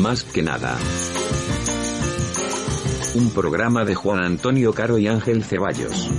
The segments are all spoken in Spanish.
Más que nada. Un programa de Juan Antonio Caro y Ángel Ceballos.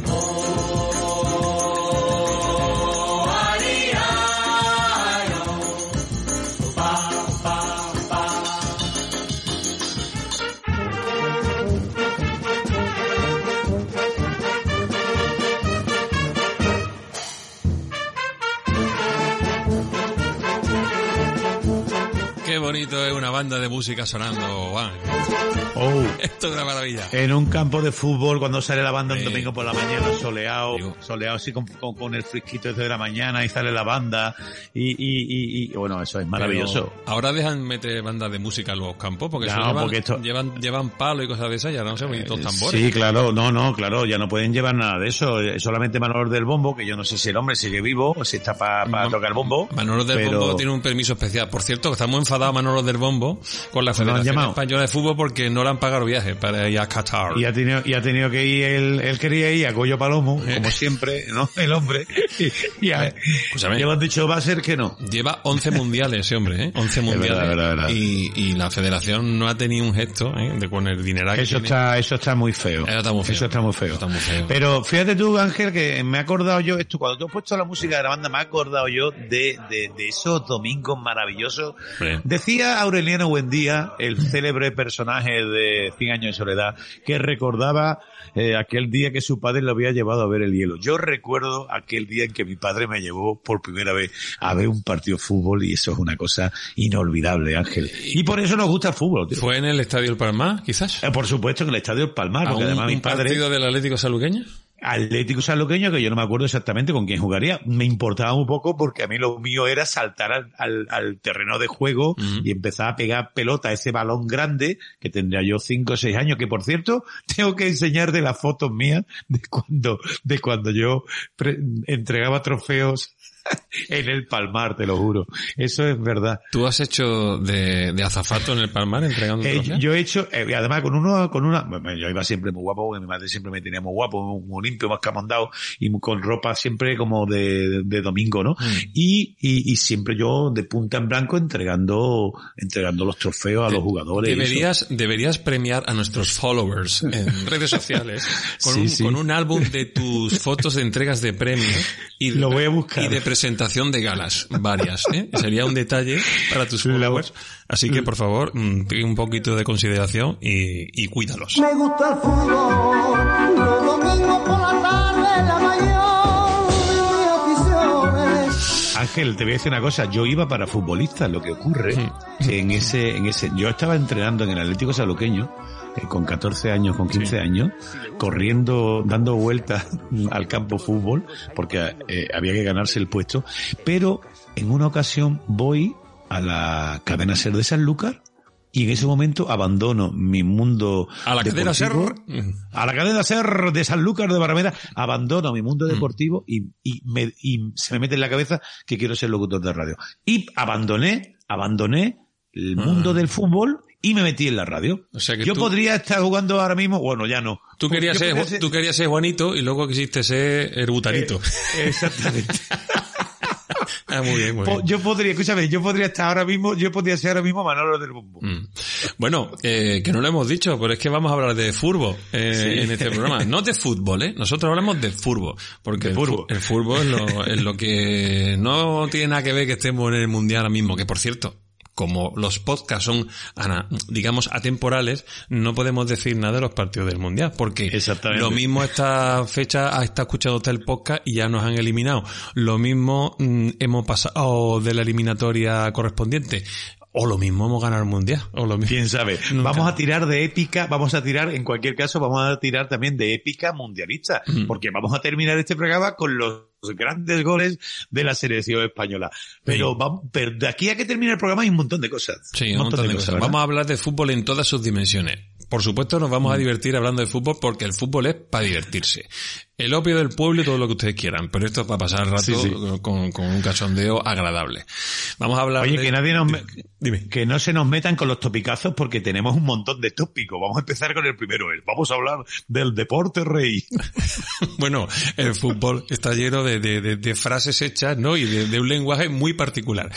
Banda de música sonando, Juan. Oh, Esto es una maravilla. en un campo de fútbol cuando sale la banda un domingo por la mañana soleado, Digo. soleado así con, con- con el frisquito desde la mañana y sale la banda y, y, y, y- bueno, eso es maravilloso. Pero ahora dejan meter bandas de música en los campos porque, Ya, eso llevan, porque esto- llevan, llevan palo y cosas de esas y ahora no sé, bonitos tambores. Sí, claro, no, no, claro, ya no pueden llevar nada de eso, eh, solamente Manolo del Bombo, que yo no sé si el hombre sigue vivo o si está para Ma- tocar el bombo. Manolo del pero- Bombo tiene un permiso especial. Por cierto, estamos enfadados Manolo del Bombo con la ¿No lo Federación llamado? Española de Fútbol porque no le han pagado viajes para ir a Qatar. Y ha tenido, y ha tenido que ir, él, él quería ir a Goyo Palomo, Eh. como siempre, ¿no? El hombre. Y, y a- Escúchame. y le han dicho, va a ser que no. Lleva 11 mundiales ese hombre, ¿eh? 11 mundiales. verdad, verdad, verdad. Y, y la federación no ha tenido un gesto, ¿eh? De con el dinero que Eso tiene. está, eso está muy feo. Eso está muy feo. Eso está muy feo. Eso está muy feo. Pero fíjate tú, Ángel, que me he acordado yo, esto, cuando tú has puesto la música de la banda, me he acordado yo de, de, de esos domingos maravillosos. Decía Aureliano Buendía, el célebre personaje de Cien años de soledad, que recordaba eh, aquel día que su padre lo había llevado a ver el hielo. Yo recuerdo aquel día en que mi padre me llevó por primera vez a ver un partido de fútbol y eso es una cosa inolvidable, Ángel. Y por eso nos gusta el fútbol, tío. ¿Fue en el Estadio El Palmar, quizás? Eh, Por supuesto en el Estadio del Palmar, ¿A porque un, además mi un padre... partido del Atlético Saluqueño? Atlético Sanluqueño, que yo no me acuerdo exactamente con quién jugaría. Me importaba un poco porque a mí lo mío era saltar al, al- al terreno de juego y empezar a pegar pelota a ese balón grande que tendría yo cinco o seis años, que por cierto, tengo que enseñar de las fotos mías de cuando, de cuando yo entregaba trofeos en el Palmar, te lo juro. Eso es verdad. ¿Tú has hecho de, de azafato en el Palmar entregando Eh, trofeos? yo he hecho, eh, además con uno, con una, yo iba siempre muy guapo, porque mi madre siempre me tenía muy guapo, muy, muy limpio, más camondado, y con ropa siempre como de, de domingo, ¿no? Mm. Y, y, y siempre yo de punta en blanco entregando, entregando los trofeos a los jugadores. Deberías, deberías premiar a nuestros followers en redes sociales con, Sí, un, sí. con un álbum de tus fotos de entregas de premios y de, Lo voy a buscar. y de presentación de galas, varias. ¿eh? Sería un detalle para tus La- followers. Así que, por favor, mm, un poquito de consideración y, y cuídalos. Me gusta el fútbol, los domingos por la tarde, la mayor de mis aficiones. Ángel, te voy a decir una cosa, yo iba para futbolista, lo que ocurre en ese, en ese, yo estaba entrenando en el Atlético Saluqueño, eh, con 14 años, con 15 años, corriendo, dando vueltas al campo fútbol, porque eh, había que ganarse el puesto, pero en una ocasión voy a la cadena SER de Sanlúcar y en ese momento abandono mi mundo A la cadena ser... a la cadena SER de Sanlúcar de Barrameda, abandono mi Mm. mundo deportivo y, y, me, y se me mete en la cabeza que quiero ser locutor de radio. Y abandoné, abandoné el mundo Ah. del fútbol y me metí en la radio. O sea que Yo tú- podría estar jugando ahora mismo, bueno, ya no. Tú querías, ser, podría tú querías ser Juanito y luego quisiste ser el butanito. Eh, exactamente. Ah, muy bien, muy bien. Yo podría, escúchame, yo podría estar ahora mismo, yo podría ser ahora mismo Manolo del Bombo. Mm. Bueno, eh, que no lo hemos dicho, pero es que vamos a hablar de fútbol eh, Sí. en este programa. No de fútbol, ¿eh? Nosotros hablamos de fútbol. Porque De el, fútbol. fu- el fútbol es lo, es lo que no tiene nada que ver que estemos en el mundial ahora mismo, que por cierto, como los podcasts son, ana- digamos, atemporales, no podemos decir nada de los partidos del mundial, porque lo mismo esta fecha ha estado escuchando usted el podcast y ya nos han eliminado. Lo mismo mm, hemos pasado de la eliminatoria correspondiente. O lo mismo hemos ganado el mundial. O lo mismo. Quién sabe. Nunca. Vamos a tirar de épica, vamos a tirar, en cualquier caso, vamos a tirar también de épica mundialista, Mm. porque vamos a terminar este programa con los grandes goles de la selección española. Pero, vamos, pero de aquí a que termine el programa hay un montón de cosas. Sí, un montón de cosas. Vamos a hablar de fútbol en todas sus dimensiones. Por supuesto nos vamos a divertir hablando de fútbol porque el fútbol es para divertirse. El opio del pueblo y todo lo que ustedes quieran, pero esto es para pasar el rato Sí, sí. Con, con un cachondeo agradable. Vamos a hablar Oye, de- que nadie nos me- Dime. que no se nos metan con los topicazos porque tenemos un montón de tópicos. Vamos a empezar con el primero. El- Vamos a hablar del deporte rey. Bueno, el fútbol está lleno de, de- frases hechas, ¿no? Y de, de un lenguaje muy particular.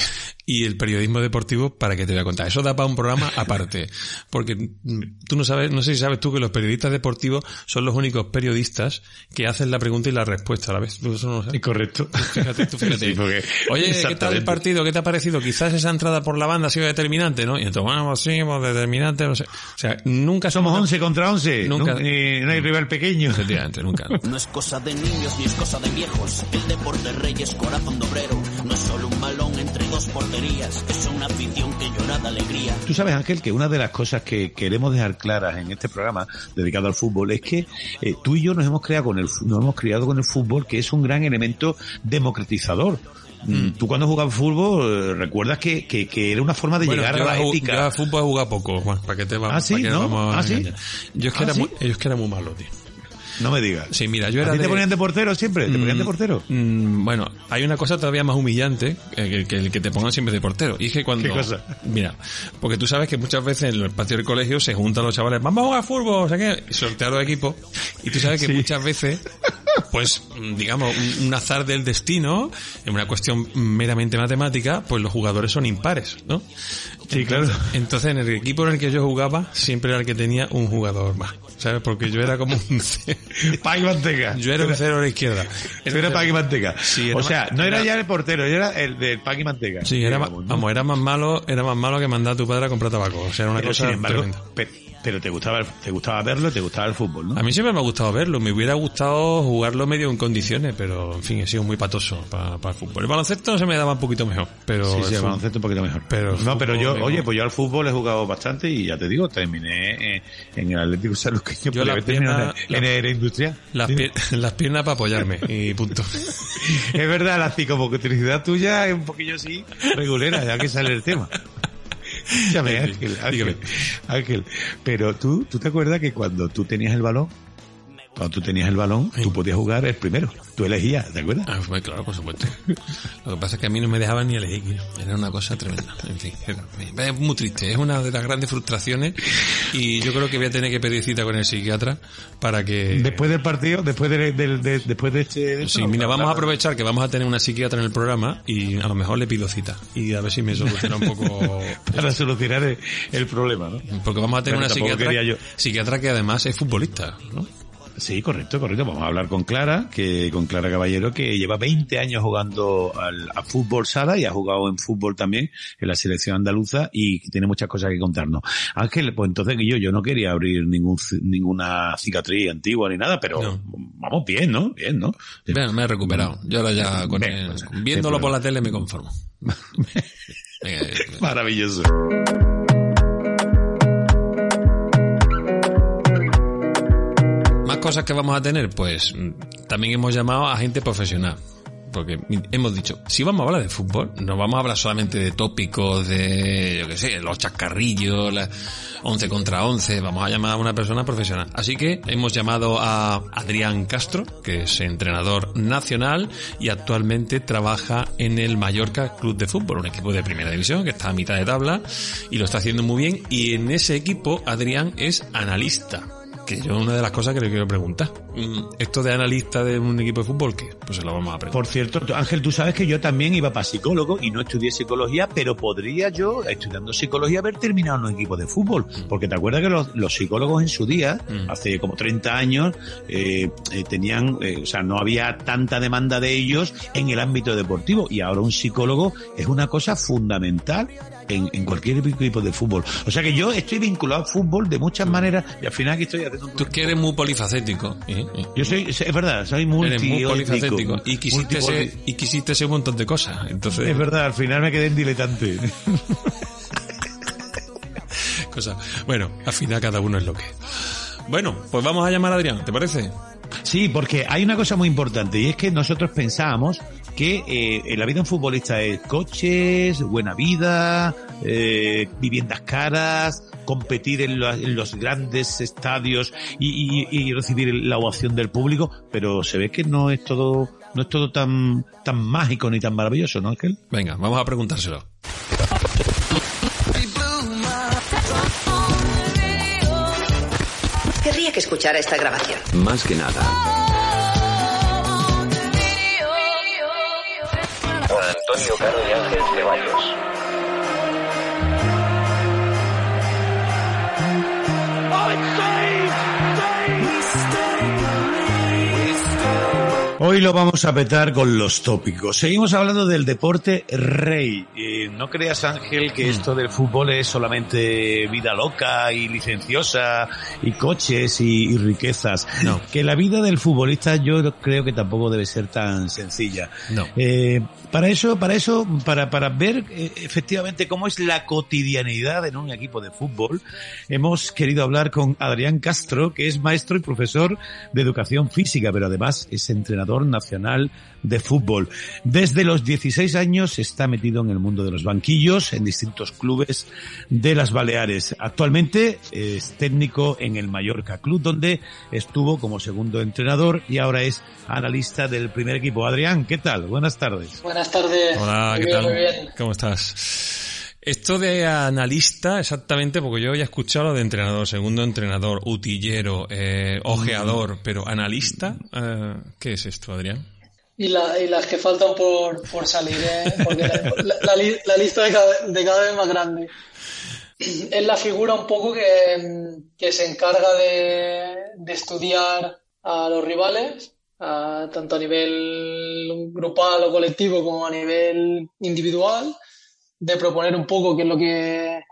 Y el periodismo deportivo, ¿para qué te voy a contar? Eso da para un programa aparte. Porque mm, tú no sabes, no sé si sabes tú que los periodistas deportivos son los únicos periodistas que hacen la pregunta y la respuesta a la vez. ¿Tú eso no lo sabes? Correcto. Fíjate, tú fíjate. Sí, porque- Oye, ¿qué tal el partido? ¿Qué te ha parecido? Quizás esa entrada por la banda ha sido determinante, ¿no? Y entonces, bueno, pues sí, pues determinante, no sé. O sea, nunca Somos 11 contra 11. Nunca- Nun- eh, no hay rival pequeño. Efectivamente, nunca. No es cosa de niños ni es cosa de viejos. El deporte rey es corazón de obrero. No es solo un dos porterías. Es una afición que llora de alegría. Tú sabes, Ángel, que una de las cosas que queremos dejar claras en este programa dedicado al fútbol es que eh, tú y yo nos hemos creado con el nos hemos criado con el fútbol, que es un gran elemento democratizador. Mm, Tú cuando jugabas fútbol eh, recuerdas que, que, que era una forma de Bueno, llegar yo a la ética. yo a fútbol he jugado poco, Juan, ¿para qué te vamos, ¿Ah, sí? ¿No? vamos a ¿Ah, sí? Yo es que ¿Ah, era sí? muy, ellos es que era muy malo, tío. No me digas. Sí, mira, yo ¿A era ti te de- ponían de portero siempre? ¿Te ponían de Mm, portero? mm, bueno, hay una cosa todavía más humillante eh, que, el que te pongan siempre de portero. Y es que cuando... ¿Qué cosa? Mira, porque tú sabes que muchas veces en los patios del colegio se juntan los chavales, vamos a jugar fútbol, o sea que, sortear los equipos. Y tú sabes que Sí. muchas veces, pues, mm, digamos, un, un azar del destino, en una cuestión meramente matemática, pues los jugadores son impares, ¿no? Sí, claro. Entonces, en el equipo en el que yo jugaba, siempre era el que tenía un jugador más, ¿sabes? Porque yo era como un... Paqui Manteca. Yo era un cero a la izquierda. Tú eras Paqui Manteca. Sí, era o sea, no era era- ya el portero, yo era el del Paqui Manteca. Sí, era, Digamos, ¿no? vamos, era más malo, era más malo que mandar a tu padre a comprar tabaco. O sea, era una Pero, cosa sin embargo, tremenda. pero te gustaba, te gustaba verlo, te gustaba el fútbol, ¿no? A mí siempre me ha gustado verlo, me hubiera gustado jugarlo medio en condiciones, pero en fin, he sido muy patoso para el fútbol. El baloncesto se me daba un poquito mejor, pero Sí, el sí, el fútbol- baloncesto un poquito mejor. Pero no, pero yo, oye, pues yo al fútbol he jugado bastante y ya te digo, terminé en el Atlético Sanluqueño, Yo las terminado piernas- en, en el industrial. las, Dime. pier- las piernas para apoyarme y punto. Es verdad, la psicomotricidad tuya es un poquillo así regulera, ya que sale el tema. Ángel, Ángel. Ángel, pero tú, ¿tú te acuerdas que cuando tú tenías el balón, cuando tú tenías el balón, tú podías jugar el primero, tú elegías, ¿te acuerdas? Ah, pues claro, por supuesto. Lo que pasa es que a mí no me dejaban ni elegir. Era una cosa tremenda. En fin, era- es muy triste. Es una de las grandes frustraciones y yo creo que voy a tener que pedir cita con el psiquiatra para que... Después del partido, después de, después de este... Sí, mira, vamos a aprovechar que vamos a tener una psiquiatra en el programa y a lo mejor le pido cita y a ver si me soluciona un poco... para solucionar el, el problema, ¿no? Porque vamos a tener una psiquiatra, yo. psiquiatra que además es futbolista, ¿no? Sí, correcto, correcto. Vamos a hablar con Clara, que con Clara Caballero, que lleva 20 años jugando al, a fútbol sala y ha jugado en fútbol también en la selección andaluza y tiene muchas cosas que contarnos. Ángel, pues entonces yo, yo no quería abrir ningún, ninguna cicatriz antigua ni nada, pero No. vamos bien, ¿no? Bien, ¿no? Bueno, me he recuperado. Yo ahora ya con el- pues, viéndolo por la tele me conformo. Maravilloso. Cosas que vamos a tener, pues mm, también hemos llamado a gente profesional. Porque hemos dicho, si vamos a hablar de fútbol, no vamos a hablar solamente de tópicos, de, yo qué sé, los chascarrillos, la 11 contra 11, vamos a llamar a una persona profesional. Así que hemos llamado a Adrián Castro, que es entrenador nacional y actualmente trabaja en el Mallorca Club de Fútbol, un equipo de primera división que está a mitad de tabla y lo está haciendo muy bien. Y en ese equipo, Adrián es analista. Que yo una de las cosas que le quiero preguntar. Mm, Esto de analista de un equipo de fútbol, ¿qué? Pues se lo vamos a preguntar. Por cierto, Ángel, tú sabes que yo también iba para psicólogo y no estudié psicología, pero podría yo, estudiando psicología, haber terminado en un equipo de fútbol. Porque te acuerdas que los, los psicólogos en su día, Mm. hace como 30 años, eh, eh, tenían, eh, o sea, no había tanta demanda de ellos en el ámbito deportivo. Y ahora un psicólogo es una cosa fundamental en, en cualquier equipo de fútbol. O sea que yo estoy vinculado al fútbol de muchas maneras y al final aquí estoy haciendo un... Tú que eres muy polifacético. ¿eh? ¿eh? Yo soy, es verdad, soy multi Eres muy polifacético. Y quisiste, ser, y quisiste ser un montón de cosas. Entonces, Es verdad, al final me quedé en diletante. cosa. Bueno, al final cada uno es lo que. Bueno, pues vamos a llamar a Adrián, ¿te parece? Sí, porque hay una cosa muy importante y es que nosotros pensábamos, que eh, la vida de un futbolista es coches, buena vida, eh, viviendas caras, competir en, la- en los grandes estadios y, y- y recibir la ovación del público, pero se ve que no es todo, no es todo tan, tan mágico ni tan maravilloso, ¿no, Ángel? Venga, vamos a preguntárselo. Querría que escuchara esta grabación. Más que nada. Antonio Caro y Ángel Ceballos. Hoy lo vamos a petar con los tópicos. Seguimos hablando del deporte rey. Eh, no creas, Ángel, que esto del fútbol es solamente vida loca y licenciosa y coches y, y riquezas. No. Que la vida del futbolista yo creo que tampoco debe ser tan sencilla. No. Eh, para eso, para eso, para, para ver eh, efectivamente cómo es la cotidianidad en un equipo de fútbol, hemos querido hablar con Adrián Castro, que es maestro y profesor de educación física, pero además es entrenador nacional de fútbol. Desde los 16 años está metido en el mundo de los banquillos en distintos clubes de las Baleares. Actualmente es técnico en el Mallorca Club, donde estuvo como segundo entrenador y ahora es analista del primer equipo. Adrián, ¿qué tal? Buenas tardes. Buenas tardes. Hola, Muy ¿qué bien, tal? Muy bien. ¿Cómo estás? Esto de analista, exactamente, porque yo había escuchado lo de entrenador, segundo entrenador, utillero, eh, ojeador, pero analista, eh, ¿qué es esto, Adrián? Y, la- y las que faltan por, por salir, ¿eh? porque la, la- la li- la lista de cada, de cada vez más grande. Es la figura un poco que, que se encarga de, de estudiar a los rivales, a- tanto a nivel grupal o colectivo como a nivel individual, de proponer un poco qué es lo que,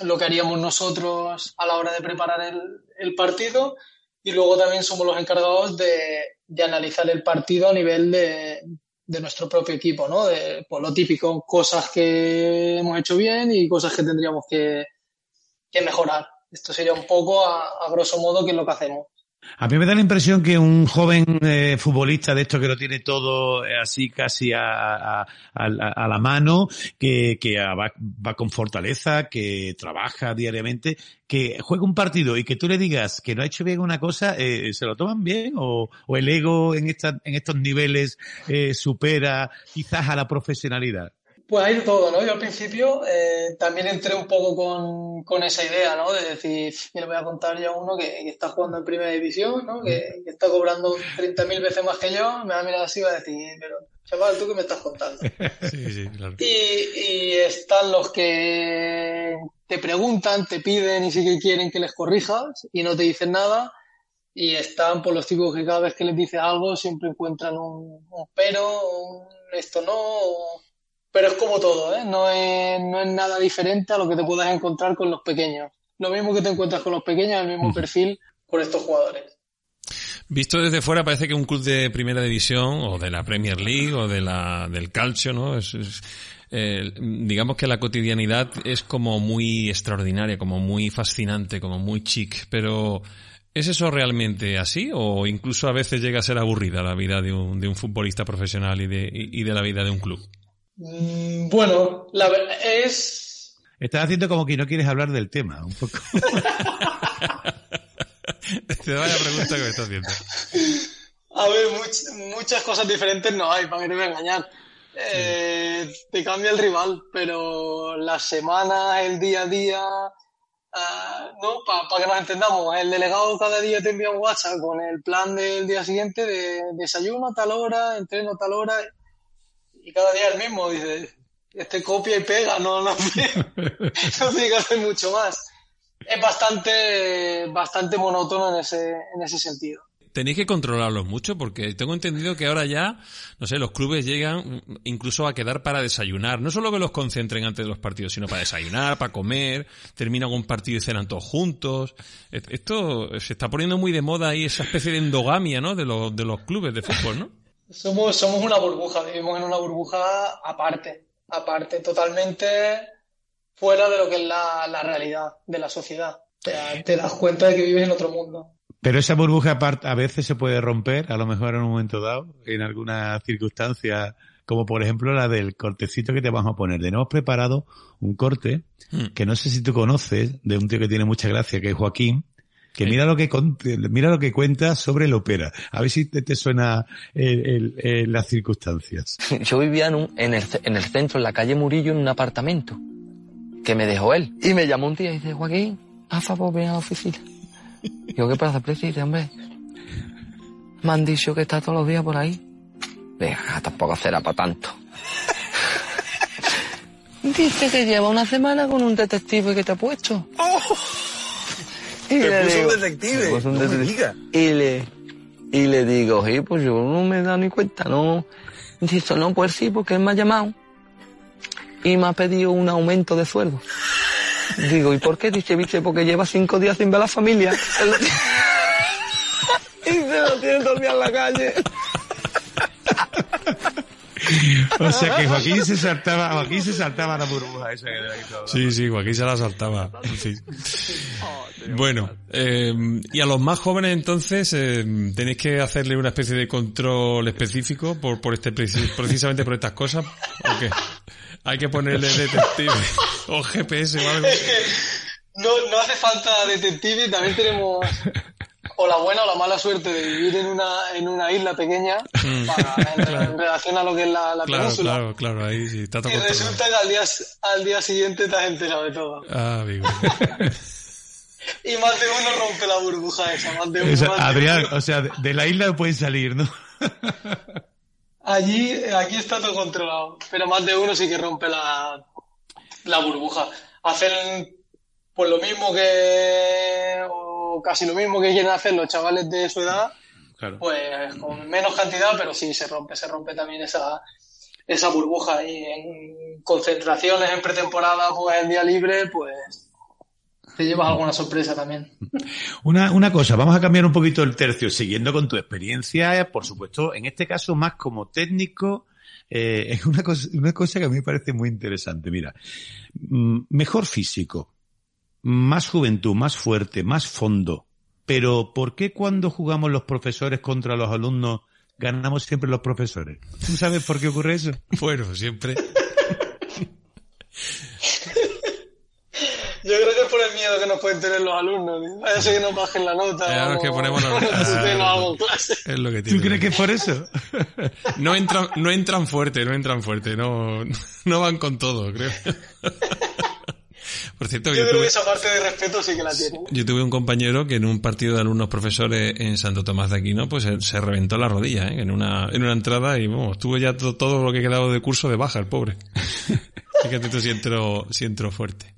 lo que haríamos nosotros a la hora de preparar el, el partido y luego también somos los encargados de, de analizar el partido a nivel de, de nuestro propio equipo, ¿no? De, pues lo típico, cosas que hemos hecho bien y cosas que tendríamos que, que mejorar. Esto sería un poco, a, a grosso modo, qué es lo que hacemos. A mí me da la impresión que un joven eh, futbolista de esto que lo tiene todo eh, así casi a, a- a- a la mano, que, va, con fortaleza, que trabaja diariamente, que juega un partido y que tú le digas que no ha hecho bien una cosa, eh, ¿se lo toman bien? ¿O, o el ego en, en estos niveles eh, supera quizás a la profesionalidad? Pues hay de todo, ¿no? Yo al principio eh, también entré un poco con, con esa idea, ¿no? De decir, mira, voy a contar yo a uno que, que está jugando en primera división, ¿no? Que, que está cobrando 30.000 veces más que yo, me va a mirar así y va a decir, pero, chaval, ¿tú qué me estás contando? Sí, sí, claro. Y, y están los que te preguntan, te piden y sí que quieren que les corrijas y no te dicen nada. Y están por los tipos que cada vez que les dices algo siempre encuentran un, un pero, un esto no. o- Pero es como todo, ¿eh? No es, no es nada diferente a lo que te puedas encontrar con los pequeños. Lo mismo que te encuentras con los pequeños, el mismo perfil con estos jugadores. Visto desde fuera parece que un club de primera división o de la Premier League o de la del calcio, ¿no? Es, es, eh, digamos que la cotidianidad es como muy extraordinaria, como muy fascinante, como muy chic, pero ¿es eso realmente así o incluso a veces llega a ser aburrida la vida de un, de un futbolista profesional y de, y y de la vida de un club? Mm, Bueno, la ver- es, Estás haciendo como que no quieres hablar del tema, un poco. Te vaya pregunta que me estás haciendo. A ver, much- muchas cosas diferentes no hay, para que voy a engañar. Eh, te cambia el rival, pero las semanas, el día a día, ah, no, para que nos entendamos, el delegado cada día te envía un WhatsApp con el plan del día siguiente de desayuno a tal hora, entreno a tal hora, y cada día el mismo, dice, este copia y pega, no, no, no tiene que hacer mucho más. Es bastante, bastante monótono en ese, en ese sentido. Tenéis que controlarlos mucho porque tengo entendido que ahora ya, no sé, los clubes llegan incluso a quedar para desayunar. No solo que los concentren antes de los partidos, sino para desayunar, para comer, terminan un partido y cenan todos juntos. Esto se está poniendo muy de moda ahí esa especie de endogamia, ¿no? De los, de los clubes de fútbol, ¿no? Somos, somos una burbuja, vivimos en una burbuja aparte, aparte, totalmente fuera de lo que es la, la realidad de la sociedad. O sea, te das cuenta de que vives en otro mundo. Pero esa burbuja a veces se puede romper, a lo mejor en un momento dado, en alguna circunstancia como por ejemplo la del cortecito que te vamos a poner. Tenemos preparado un corte Mm. que no sé si tú conoces, de un tío que tiene mucha gracia, que es Joaquín, que mira lo que con- mira lo que cuenta sobre el ópera. A ver si te, te suena el- el- el- las circunstancias. Yo vivía en, un- en, el, en el centro, en la calle Murillo, en un apartamento que me dejó él. Y me llamó un día y dice, Joaquín, a favor, ven a la oficina. Digo, ¿qué pasa, presidente, hombre? Me han dicho que está todos los días por ahí. Venga, tampoco será para tanto. Dice que lleva una semana con un detective que te ha puesto. Y le puso un digo- detective, me puso un no me detective. digas. Y le, y le digo, sí, pues yo no me he dado ni cuenta, no. Dice, no, pues sí, porque él me ha llamado y me ha pedido un aumento de sueldo. Digo, ¿y por qué? Dice, viste, porque lleva cinco días sin ver a la familia. Y se lo tiene día en la calle. O sea que Joaquín se saltaba, Joaquín se saltaba la burbuja esa que de la que tú hablabas. Sí, sí, Joaquín se la saltaba. Sí. Bueno, eh, y a los más jóvenes entonces eh, tenéis que hacerle una especie de control específico por, por este preci- precisamente por estas cosas. ¿O qué? Hay que ponerle detective o GPS o algo. No, no hace falta detective, también tenemos o la buena o la mala suerte de vivir en una, en una isla pequeñña para- en, en relación a lo que es la, la Mm. Claro, península. claro, claro, ahí sí, Y resulta que al día, al día siguiente te has enterado de todo. Ah, amigo. Y más de uno rompe la burbuja esa, más de uno. Esa- más de Adrián, uno. o sea, de, de la isla pueden salir, ¿no? Allí, aquí está todo controlado, pero más de uno sí que rompe la, la burbuja. Hacen pues lo mismo que, casi lo mismo que quieren hacer los chavales de su edad, Claro. pues con menos cantidad, pero sí se rompe, se rompe también esa, esa burbuja. Y en concentraciones, en pretemporada, pues en día libre, pues te llevas alguna sorpresa también. Una, una cosa, vamos a cambiar un poquito el tercio, siguiendo con tu experiencia, eh, por supuesto, en este caso más como técnico, eh, es una cosa, una cosa que a mí me parece muy interesante. Mira, mm, mejor físico, más juventud, más fuerte, más fondo. Pero ¿por qué cuando jugamos los profesores contra los alumnos ganamos siempre los profesores? ¿Tú sabes por qué ocurre eso? Bueno, siempre. Yo creo que es por el miedo que nos pueden tener los alumnos. ¿no? Vaya a ser que nos bajen la nota. Claro, que ponemos la- clase. Es lo que ¿Tú tiene. crees que es por eso? No entran, no entran fuerte, no entran fuerte, no, no van con todo, creo. Por cierto, Yo yo creo que tuve, esa parte de respeto sí que la tienen. yo tuve un compañero que en un partido de alumnos profesores en Santo Tomás de Aquino, pues se, se reventó la rodilla, ¿eh? en una, en una entrada y vamos, tuvo ya to- todo lo que quedaba de curso de baja, el pobre. Fíjate tú si entró, si fuerte.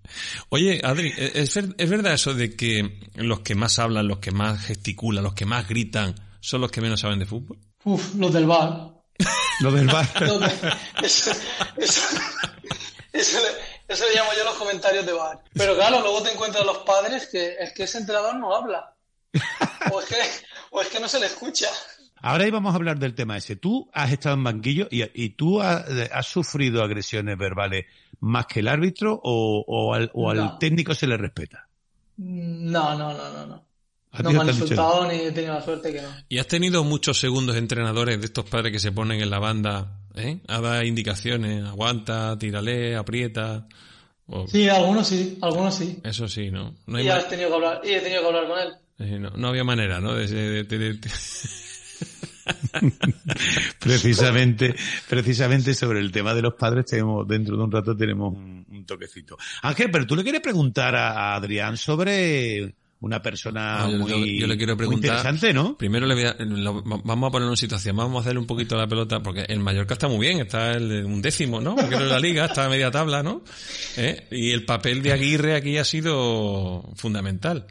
Oye, Adri, ¿es, ver- ¿es verdad eso de que los que más hablan, los que más gesticulan, los que más gritan, son los que menos saben de fútbol? Uf, los del bar. Lo del bar. Los de- eso, eso, eso, le- eso le llamo yo los comentarios de bar. Pero claro, luego te encuentras los padres que es que ese entrenador no habla. O es que, o es que no se le escucha. Ahora íbamos a hablar del tema ese. Tú has estado en banquillo y, y tú has, has sufrido agresiones verbales más que el árbitro o, o al, o al No. técnico se le respeta. No, no, no, no. no. ¿A No me han insultado ni he tenido la suerte que no. ¿Y has tenido muchos segundos entrenadores de estos padres que se ponen en la banda ¿eh? a dar indicaciones? Aguanta, tírale, aprieta. O- Sí, algunos sí, algunos sí. Eso sí, ¿no? No, hay Y has tenido que hablar, y he tenido que hablar con él. eh, no, no había manera, ¿no? De, de- de- de- Precisamente, precisamente sobre el tema de los padres tenemos, dentro de un rato tenemos un, un toquecito. Ángel, pero tú le quieres preguntar a, a Adrián sobre una persona No, yo, le muy, tengo- yo le quiero muy preguntar. interesante, ¿no? Primero le voy a- lo- vamos a ponerlo en situación, vamos a hacerle un poquito la pelota, porque el Mallorca está muy bien, está el un décimo, ¿no? Porque en la liga está a media tabla, ¿no? ¿Eh? Y el papel de Aguirre aquí ha sido fundamental.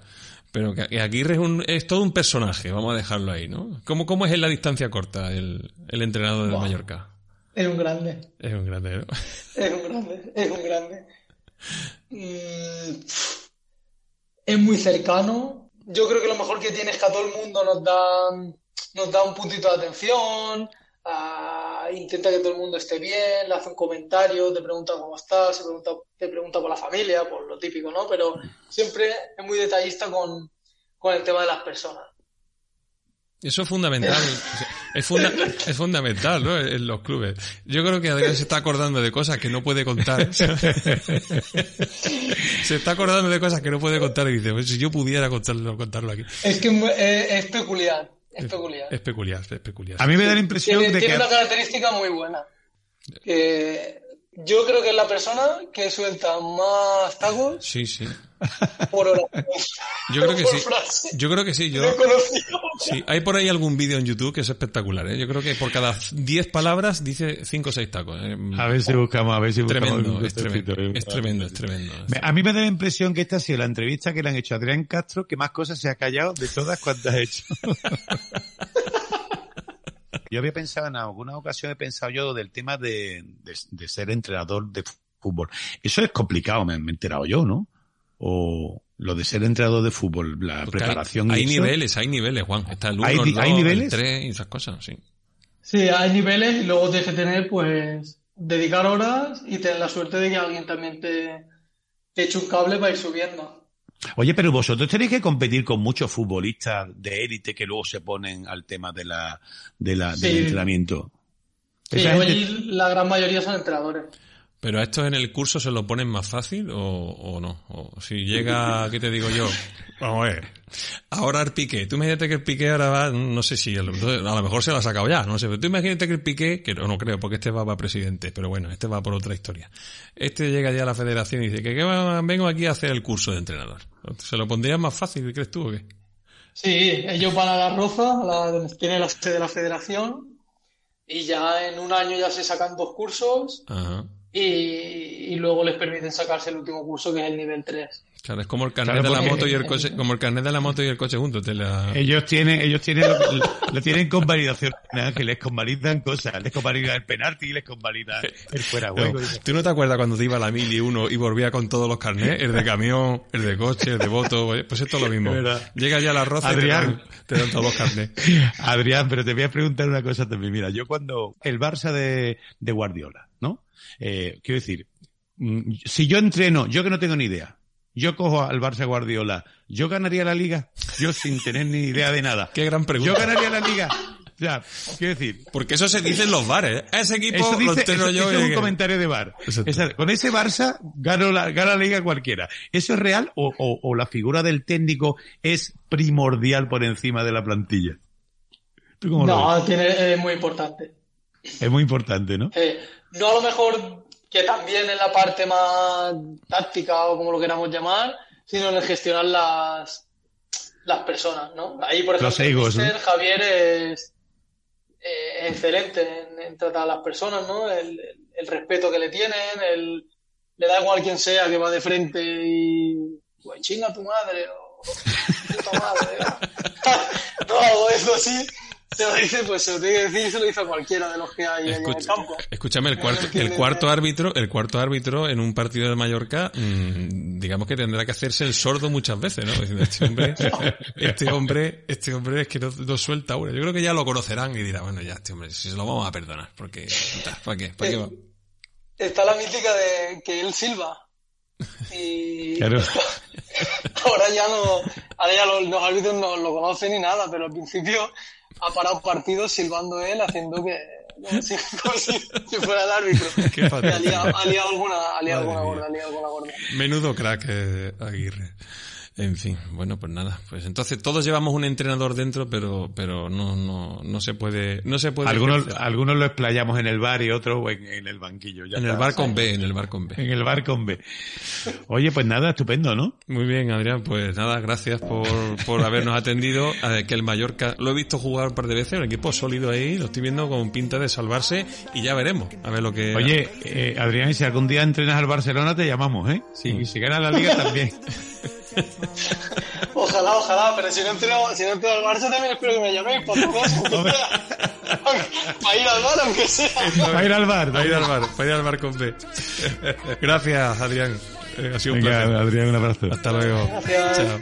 Pero que Aguirre es, un, es todo un personaje, vamos a dejarlo ahí, ¿no? ¿Cómo, cómo es en la distancia corta el, el entrenador del Buah. Mallorca? Es un grande. Es un grande, ¿no? Es un grande, es un grande. Mm, es muy cercano. Yo creo que lo mejor que tiene es que a todo el mundo nos da, nos da un puntito de atención, ah, intenta que todo el mundo esté bien, le hace un comentario, te pregunta cómo estás, se pregunta, te pregunta por la familia, por lo típico, ¿no? Pero siempre es muy detallista con, con el tema de las personas. Eso es fundamental. Es, funda- es fundamental, ¿no? En los clubes. Yo creo que Adrián se está acordando de cosas que no puede contar. se está acordando de cosas que no puede contar y dice, "Pues si yo pudiera contarlo, contarlo aquí. Es que eh, es peculiar. Es peculiar. Es peculiar, es peculiar. A mí me da la impresión Tiene, de tiene que... una característica muy buena. Que yo creo que es la persona que suelta más tacos Sí, sí. por hora. Yo creo que Por sí. frase. Yo creo que sí. Yo, Lo he conocido. sí. Hay por ahí algún vídeo en YouTube que es espectacular, ¿eh? Yo creo que por cada 10 palabras dice 5 o 6 tacos. ¿eh? A ver si buscamos, a ver si buscamos... Tremendo, algún es tremendo, es tremendo, es tremendo. Me- A mí me da la impresión que esta ha sido la entrevista que le han hecho a Adrián Castro, que más cosas se ha callado de todas cuantas ha hecho. yo había pensado en alguna ocasión, he pensado yo del tema de, de- de ser entrenador de fútbol. Eso es complicado, me, me he enterado yo, ¿no? O lo de ser entrenador de fútbol, la Porque hay- preparación. y Hay, eso. niveles, hay niveles, Juan. Está el 1, ¿Hay el 2, hay el niveles? 3 y esas cosas, sí. Sí, hay niveles y luego tienes que tener, pues, dedicar horas y tener la suerte de que alguien también te, te eche un cable para ir subiendo. Oye, pero vosotros tenéis que competir con muchos futbolistas de élite que luego se ponen al tema de la, de la, del entrenamiento. Sí, gente- la gran mayoría son entrenadores. Pero a estos en el curso se lo ponen más fácil o, o no. O si llega, ¿qué te digo yo? Vamos a ver. Ahora el piqué. Tú imagínate que el piqué ahora va, no sé si, a lo mejor se lo ha sacado ya, no sé. Pero tú imagínate que el piqué, que no, no creo, porque este va para presidente, pero bueno, este va por otra historia. Este llega ya a la federación y dice que, vengo aquí a hacer el curso de entrenador. ¿Se lo pondrían más fácil, crees tú o qué? Sí, ellos van a la Roza, la, donde tiene la sede de la federación, y ya en un año ya se sacan dos cursos Ajá. Y, y luego les permiten sacarse el último curso que es el nivel 3. Claro, es como el carnet Claro, de la moto y el coche, como el carnet de la moto y el coche juntos. Te la... Ellos tienen, ellos tienen, lo, lo tienen con validación, que les convalidan cosas, les convalidan el penalti y les convalidan el fuera de No. ¿Tú no te acuerdas cuando te iba a la mil y uno y volvía con todos los carnets? El de camión, el de coche, el de voto. Pues esto es lo mismo. Llega ya la roza y te Adrián. dan, te dan todos los carnets. Adrián, pero te voy a preguntar una cosa también. Mira, yo cuando el Barça de, de Guardiola, ¿no? Eh, quiero decir, mm, si yo entreno, yo que no tengo ni idea, yo cojo al Barça Guardiola, ¿yo ganaría la liga? Yo sin tener ni idea de nada. Qué gran ¿Yo pregunta. ganaría la liga? O sea, quiero decir, Porque eso se dice en los bares. ¿eh? Ese equipo Eso lo entreno eso- yo. eso es un que- comentario de bar. Exacto. Esa- con ese Barça gano la, gana la liga cualquiera. ¿Eso es real o, o- o la figura del técnico es primordial por encima de la plantilla? ¿Tú cómo lo No, tiene, es muy importante. Es muy importante, ¿no? Eh, no a lo mejor que también en la parte más táctica o como lo queramos llamar, sino en el gestionar las, las personas, ¿no? Ahí, por ejemplo, Javier es eh, excelente en, en tratar a las personas, ¿no? El, el respeto que le tienen, el, le da igual quién sea que va de frente y pues chinga tu madre o puta madre. no, de eso así. Se lo dice, pues se lo tiene que decir y se lo dice a cualquiera de los que hay en el campo. escúchame, el cuarto, el cuarto árbitro, el cuarto árbitro en un partido de Mallorca, mm, digamos que tendrá que hacerse el sordo muchas veces, ¿no? Diciendo, Este hombre, este hombre, este hombre es que no, no suelta una. Yo creo que ya lo conocerán y dirá, bueno, ya, este hombre, si se lo vamos a perdonar, porque, ¿para qué? ¿Para qué va? Está la mítica de que él silba. Y Claro. ahora ya no, ahora ya los, los árbitros no lo conocen ni nada, pero al principio ha parado partidos silbando él, haciendo que como si, como si, si fuera el árbitro. Qué ha liado, ha liado alguna, ha liado alguna gorda, ha liado alguna gorda. Menudo crack eh, Aguirre. En fin, bueno, pues nada, pues entonces todos llevamos un entrenador dentro, pero pero no no no se puede no se puede Algunos, ejercer. algunos lo explayamos en el bar y otros en, en el banquillo. ya en el bar con B, en el bar con B. En el bar con B. Oye, pues nada, estupendo, ¿no? Muy bien, Adrián, pues nada, gracias por, por habernos atendido. Que el Mallorca lo he visto jugar un par de veces, el equipo sólido ahí, lo estoy viendo con pinta de salvarse y ya veremos, a ver lo que Oye, eh, Adrián, si algún día entrenas al Barcelona te llamamos, ¿eh? Sí. Y si gana la liga también. Ojalá, ojalá, pero si no entro, si no entro al Barça también espero que me llaméis para para ir al bar aunque sea. Va a ir al bar. Para ir al bar, para ir al bar con B. Gracias, Adrián. Eh, ha sido un Venga, placer. Adrián, un abrazo. Hasta luego. Gracias. Chao.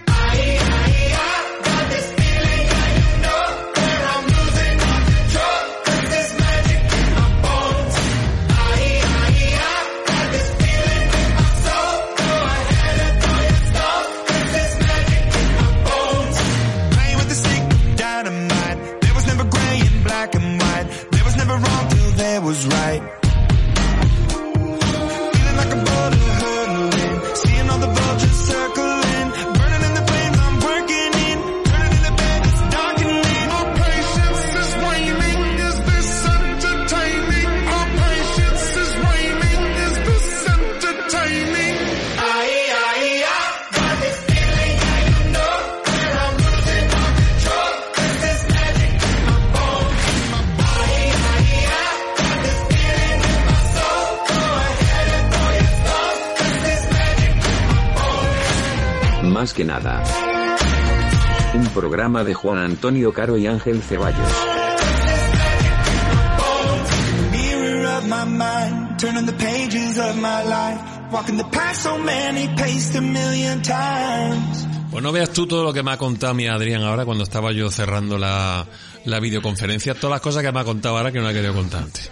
Más que nada. Un programa de Juan Antonio Caro y Ángel Ceballos. Pues no veas tú todo lo que me ha contado mi Adrián ahora cuando estaba yo cerrando la, la videoconferencia, todas las cosas que me ha contado ahora que no ha querido contar antes.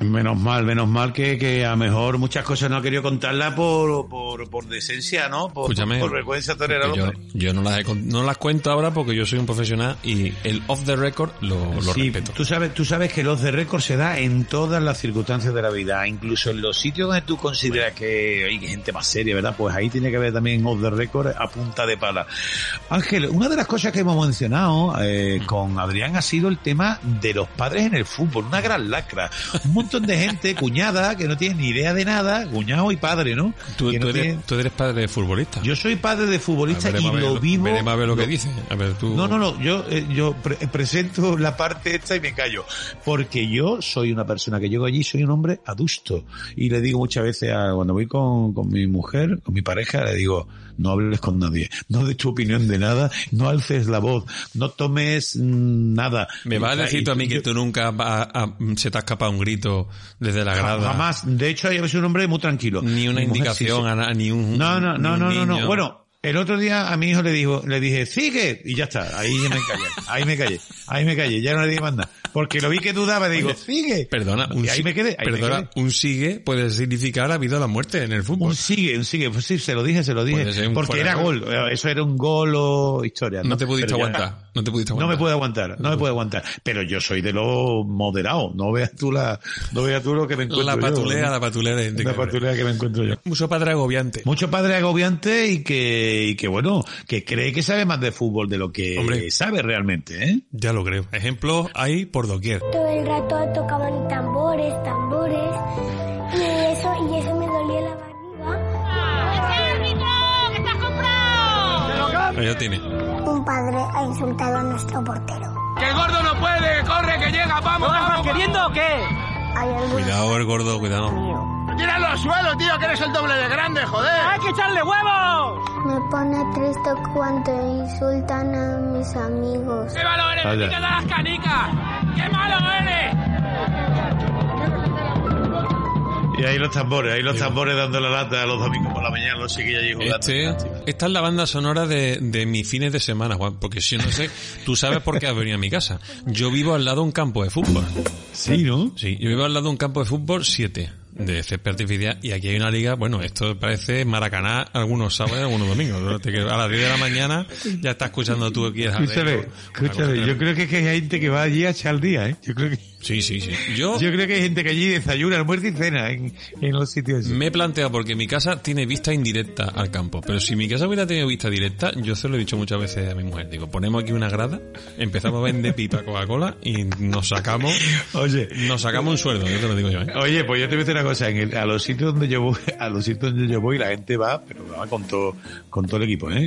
Menos mal, menos mal que, que a lo mejor muchas cosas no ha querido contarla por, por, por decencia, ¿no? Por, Escúchame, por vergüenza torera, porque yo, yo no las he no las cuento ahora porque yo soy un profesional y el off the record lo, lo Sí, respeto. tú sabes, tú sabes que los de récord se da en todas las circunstancias de la vida, incluso en los sitios donde tú consideras que hay gente más seria, ¿verdad? Pues ahí tiene que haber también off the record a punta de pala. Ángel, una de las cosas que hemos mencionado eh, Mm. con Adrián ha sido el tema de los padres en el fútbol, una gran lacra. Un montón de gente, cuñada, que no tiene ni idea de nada, cuñado y padre, ¿no? Tú, Que tú no eres, tiene- tú eres padre de futbolista. Yo soy padre de futbolista ver, y lo vivo. veremos a ver lo que dice. A ver, tú... no, no, no, yo, eh, yo pre- presento la parte esta y me callo. Porque yo soy una persona que llego allí, soy un hombre adusto. Y le digo muchas veces, a, cuando voy con, con mi mujer, con mi pareja, le digo, no hables con nadie, no des tu opinión de nada, no alces la voz, no tomes mm, nada. ¿Me vas a decir tú a mí que yo- tú nunca va- a- se te ha escapado un grito desde la grada? Jamás. De hecho, yo soy un hombre muy tranquilo. Ni una Mi mujer sí, indicación sí. a ni un No, no, no, no, no, no. Bueno, el otro día a mi hijo le dijo, le dije, sigue, y ya está, ahí me callé, ahí me callé, ahí me callé, ya no le dije más nada. Porque lo vi que dudaba, digo, Oye, sigue. Perdona, un, y ahí si- me quedé, ahí me perdona, quedé. un sigue puede significar la vida o la muerte en el fútbol. Un sigue, un sigue, pues sí, se lo dije, se lo dije. Porque era gol, eh, eso era un gol o historia. no te pudiste aguantar. No te pudiste No aguantar. me puedo aguantar, no me puedo aguantar. Pero yo soy de lo moderado, no veas tú la, no veas tú lo que me encuentro La yo, patulea, ¿no? la patulea de gente La patulea que me encuentro yo. Mucho padre agobiante. Mucho padre agobiante y que, y que bueno, que cree que sabe más de fútbol de lo que Hombre. sabe realmente, ¿eh? Ya lo creo. Ejemplos hay por doquier. Todo el rato tocaban tambores, tambores, y eso, y eso me dolía la barriga. Ahí lo tiene. Un padre ha insultado a nuestro portero. ¡Que el gordo no puede! ¡Corre, que llega! ¡Vamos, vamos! ¿Queriendo o qué? Cuidado el gordo, cuidado. ¡Tíralo al suelo, tío, que eres el doble de grande, joder! ¡Hay que echarle huevos! Me pone triste cuando insultan a mis amigos. ¡Qué malo eres! Vaya. ¡Me quitas las canicas! ¡Qué malo eres! Y ahí los tambores, ahí los tambores dando la lata los domingos por la mañana, los chiquillos allí jugando. Este, esta es la banda sonora de, de mis fines de semana, Juan, porque si no sé, tú sabes por qué has venido a mi casa. Yo vivo al lado de un campo de fútbol. Sí, ¿no? Sí, yo vivo al lado de un campo de fútbol 7 de césped artificial y aquí hay una liga, bueno, esto parece Maracaná algunos sábados y algunos domingos. A las 10 de la mañana ya estás escuchando tú aquí. Escúchame, escúchame, yo creo que, es que hay gente que va allí a echar el día, ¿eh? Yo creo que, Sí, sí, sí. Yo yo creo que hay gente que allí desayuna, almuerza y cena en, en los sitios así. me he planteado porque mi casa tiene vista indirecta al campo, pero si mi casa hubiera tenido vista directa, yo se lo he dicho muchas veces a mi mujer. Digo, ponemos aquí una grada, empezamos a vender pipa Coca-Cola y nos sacamos, Oye, nos sacamos un sueldo, yo te lo digo yo, ¿eh? Oye, pues yo te voy a decir una cosa, en el- a los sitios donde yo voy, a los sitios donde yo voy, la gente va, pero va con todo, con todo el equipo, ¿eh?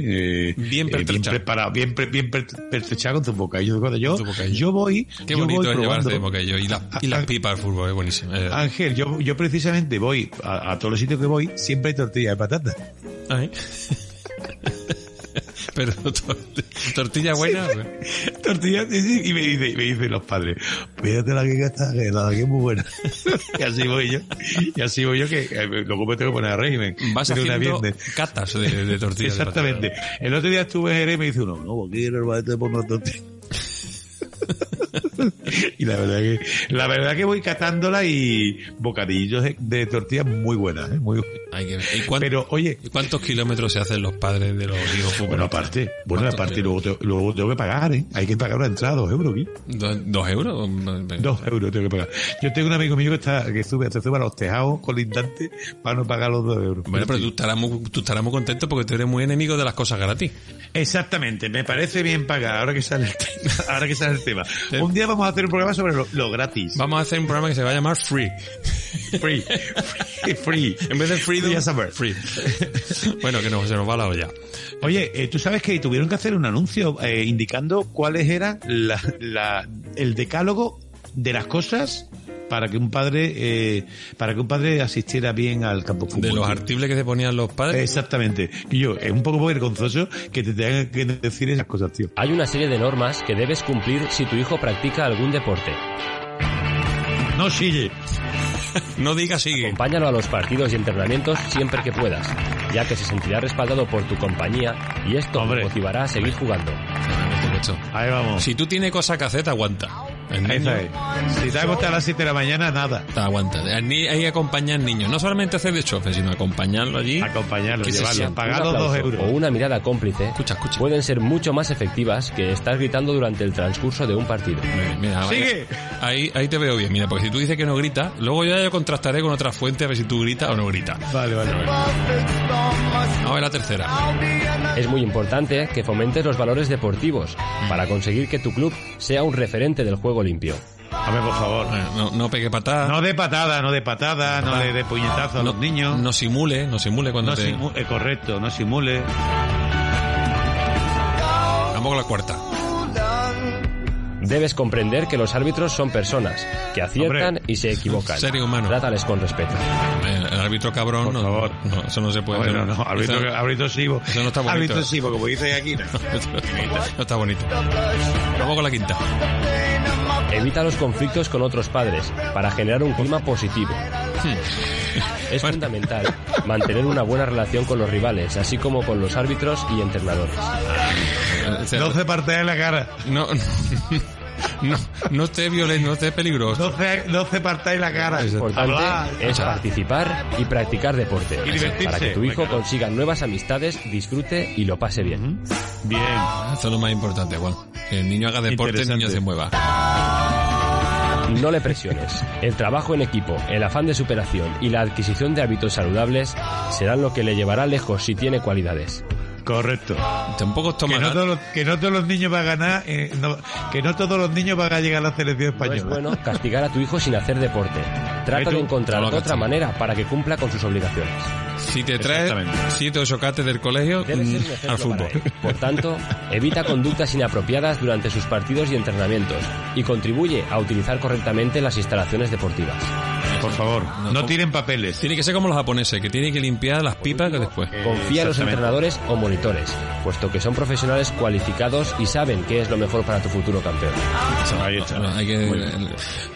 Eh, Bien eh, bien preparado, bien, pre- bien per- pertrechado con tu bocadillo. Cuando yo, Tu bocadillo. yo voy, Qué yo bonito voy es probando. bocadillo y las, y las pipas al fútbol, es buenísimo. Eh, Ángel, yo, yo precisamente voy a, a todos los sitios que voy, siempre hay tortilla de patata. Ay. Pero tor- tortilla buena. Tortilla, sí, y me dice, y me dicen los padres, fíjate la que está, que la que es muy buena. y así voy yo, y así voy yo que eh, luego me tengo que poner a régimen. vas una haciendo viernes. catas de, de tortillas. de Exactamente. El otro día estuve en Jerez y me dice uno, no, aquí en el bar te pongo tortilla. y la verdad que, la verdad que voy catándola y bocadillos de, de tortilla muy buenas, ¿eh? muy buenas. Hay que ver. ¿Y, cuán- Pero, oye, ¿y cuántos kilómetros se hacen los padres de los hijos bueno, aparte, bueno, ¿Cuántos aparte, luego, te- luego tengo que pagar, ¿eh? Hay que pagar una entrada, dos euros aquí. ¿Dos, dos euros? Dos euros tengo que pagar. Yo tengo un amigo mío que está, que sube, se sube a los tejados colindantes para no pagar los dos euros. Bueno, pero tú estarás, muy, tú estarás muy contento porque tú eres muy enemigo de las cosas gratis. Exactamente, me parece bien pagar, ahora que sale el tema. Ahora que sale el tema. Un día vamos a hacer un programa sobre lo, lo gratis. Vamos a hacer un programa que se va a llamar Free. Free. Free. free. En vez de Freedom, Free as a bird. Free. bueno, que no, se nos va la olla. Oye, eh, tú sabes que tuvieron que hacer un anuncio eh, indicando cuáles eran la, la, el decálogo de las cosas para que un padre, eh, para que un padre asistiera bien al campo de fútbol. De los artibles que se ponían los padres. Exactamente. Y yo, es un poco vergonzoso que te tengan que decir esas cosas, tío. Hay una serie de normas que debes cumplir si tu hijo practica algún deporte. No sigue. No digas sigue. Acompáñalo a los partidos y entrenamientos siempre que puedas, ya que se sentirá respaldado por tu compañía y esto Hombre. motivará a seguir jugando. Ahí vamos. Si tú tienes cosas que hacer, te aguanta. Esa es. Si te acostas a las 7 de la mañana, nada. te aguanta. Hay que acompañar al niño. No solamente hacer de chofe, sino acompañarlo allí. Acompañarlo, llevarlo, sienta. pagar Un los dos aplauso euros. o una mirada cómplice Escucha, escucha. pueden ser mucho más efectivas que estar gritando durante el transcurso de un partido. Mira, mira, Sigue. Ahí, ahí te veo bien, mira, porque si tú dices que no grita, luego yo ya yo contrastaré con otra fuente a ver si tú gritas o no gritas. Vale, vale, vale. Vamos a ver la tercera. Es muy importante que fomentes los valores deportivos para conseguir que tu club sea un referente del juego limpio. A ver, por favor. Eh, No, no pegue patada. No de patada, no de patada, no le dé puñetazo a los niños. No simule, no simule cuando No te... simu- eh, correcto, no simule. Vamos con la cuarta. Debes comprender que los árbitros son personas que aciertan y se equivocan. Seres humanos. Trátales con respeto. El, el árbitro cabrón, Por no, favor. no, eso no se puede hacer. no, árbitro, Eso- árbitro sivo. eso no está bonito. Árbitro sivo, como dice aquí. ¿no? no está bonito. Vamos con la quinta. Evita los conflictos con otros padres para generar un clima positivo. Es Bueno. fundamental mantener una buena relación con los rivales, así como con los árbitros y entrenadores. O sea, 12 partidas en la cara. No, no, no esté violento, no esté peligroso. 12, 12 partidas en la cara. Lo importante Hablar. es participar y practicar deporte Y divertirse. para que tu hijo consiga nuevas amistades, disfrute y lo pase bien. Bien. Eso es lo más importante, Juan. Que el niño haga deporte, el niño se mueva. No le presiones. El trabajo en equipo, el afán de superación y la adquisición de hábitos saludables serán lo que le llevará lejos si tiene cualidades. Correcto. Tampoco es Que tomar no, todos los, que no todos los niños van a ganar, eh, no- que no todos los niños van a llegar a la selección No es española. bueno castigar a tu hijo sin hacer deporte. Trata de encontrar otra manera para que cumpla con sus obligaciones. Si te traes siete o ocho cates del colegio mm, al fútbol. Por tanto, evita conductas inapropiadas durante sus partidos y entrenamientos y contribuye a utilizar correctamente las instalaciones deportivas. Por favor, No, no, como- tiren papeles. Tiene que ser como los japoneses, que tienen que limpiar las pipas que después. Confía en los entrenadores o monitores, puesto que son profesionales cualificados y saben qué es lo mejor para tu futuro campeón. Ahí está. No, hay que-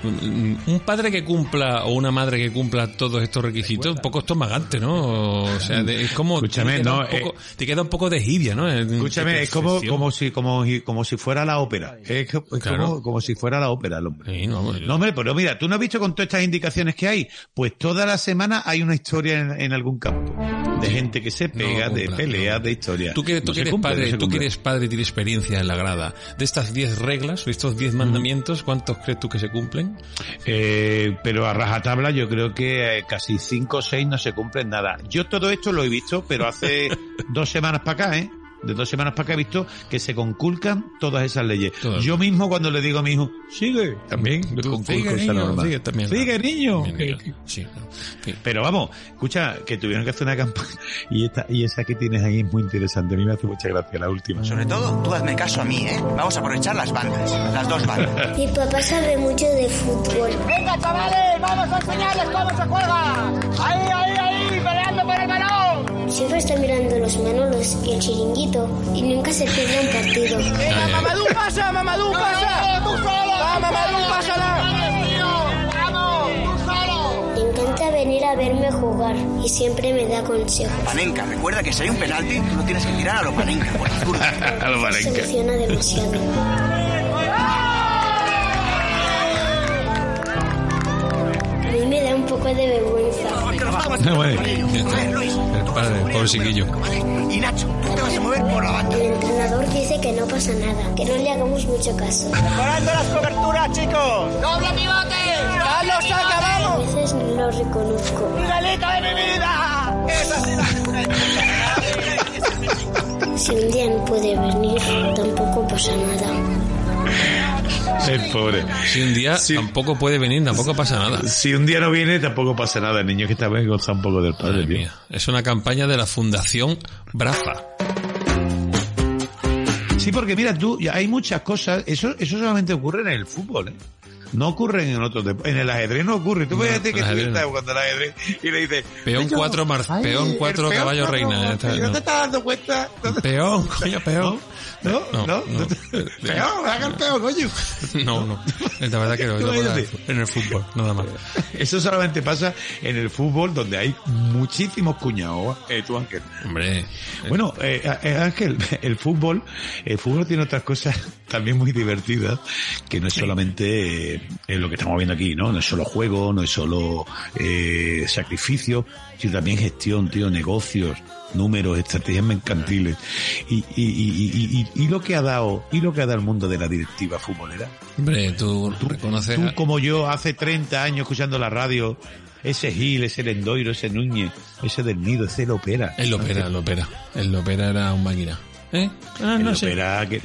un padre que cumpla o una madre que cumpla todos estos requisitos, un poco estomagante, ¿no? O sea, de- es como Escúchame, te queda, no, un poco, te queda un poco de jibia, ¿no? Escúchame, es como, como si, como, como si fuera la ópera. Es, es Claro. como, como si fuera la ópera el hombre. Sí, no, hombre, No, hombre, pero mira, tú no has visto con todas estas indicaciones que hay. Pues toda la semana hay una historia en, en algún campo. De gente que se pega, de peleas, no. de historia. Tú que, tú No que se eres cumple, padre, tú que eres padre y tienes experiencia en la grada. De estas 10 reglas, de estos 10 mandamientos, ¿cuántos crees tú que se cumplen? Eh, pero a rajatabla yo creo que eh, casi cinco o seis no se cumplen nada. Yo todo esto lo he visto, pero hace dos semanas para acá, ¿eh? De dos semanas para acá he visto que se conculcan todas esas leyes. Todas. Yo mismo cuando le digo a mi hijo, sigue, también le conculco sigue, esa niño, norma. sigue también. Sigue, niño. Sí, sí. Pero vamos, escucha, que tuvieron que hacer una campaña y esta y esa que tienes ahí es muy interesante. A mí me hace mucha gracia la última. Sobre todo, tú hazme caso a mí, ¿eh? Vamos a aprovechar las bandas, las dos bandas. Mi papá sabe mucho de fútbol. Venga, chavales, vamos a enseñarles cómo se juega. Ahí, ahí, ahí, peleando por el balón. Siempre está mirando los Manolos y el chiringuito y nunca se pierde un partido. Venga, Mamadou, pasa, Mamadou, pasa. Tú solo. Va, Mamadou, pásala. Vamos, tú solo. Le encanta venir a verme jugar y siempre me da consejos. Panenka, recuerda que si hay un penalti, tú lo tienes que tirar a lo Panenka, por la zurda. A lo emociona demasiado. A mí me da un poco de vergüenza. No, bueno. El padre, el pobre chiquillo. Y Nacho, tú te vas a mover por la banda. El entrenador dice que no pasa nada, que no le hagamos mucho caso. Mejorando las coberturas, chicos. ¡Doble pivote! ¡Carlos, saca, A vamos! veces no lo reconozco. ¡Miguelito de mi vida! ¡Esa sí la... Si un día no puede venir, tampoco pasa nada. El pobre. Si un día tampoco puede venir, tampoco pasa nada. Si un día no viene, tampoco pasa nada. El niño que bien goza un poco del padre, tío. mía. Es una campaña de la Fundación Brafa. Sí, porque mira, tú, ya hay muchas cosas, eso, eso solamente ocurre en el fútbol, ¿eh? No ocurren en otros deportes. En el ajedrez no ocurre. Tú No, fíjate que el tú estás jugando al ajedrez y le dices... Peón "Yo- 4, mar- Ay, peón el 4, peón caballo reina. ya está, ¿No te estás dando cuenta? ¿No te- Peón, coño, peón. ¿No? No, ¿No? no. Peón, haga el peón, coño. No, no. La verdad que no. En el fútbol, nada más. Eso solamente pasa en el fútbol donde hay muchísimos cuñados, eh, tú Ángel. Hombre. Bueno, eh, eh, Ángel, el fútbol, el fútbol tiene otras cosas también muy divertidas, que no es solamente eh, lo que estamos viendo aquí, ¿no? No es solo juego, no es solo eh, sacrificio, sino también gestión, tío, negocios, números, estrategias mercantiles. Y, y, y, y, y, y lo que ha dado, y lo que ha dado el mundo de la directiva futbolera. Hombre, tú, reconoces... Tú como yo, hace 30 años escuchando la radio, ese Gil, ese Lendoiro, ese Núñez, ese del Nido, ese Lopera. El Lopera, el Lopera. El Lopera era un máquina. ¿Eh? Ah, El no sé. Lopera, que...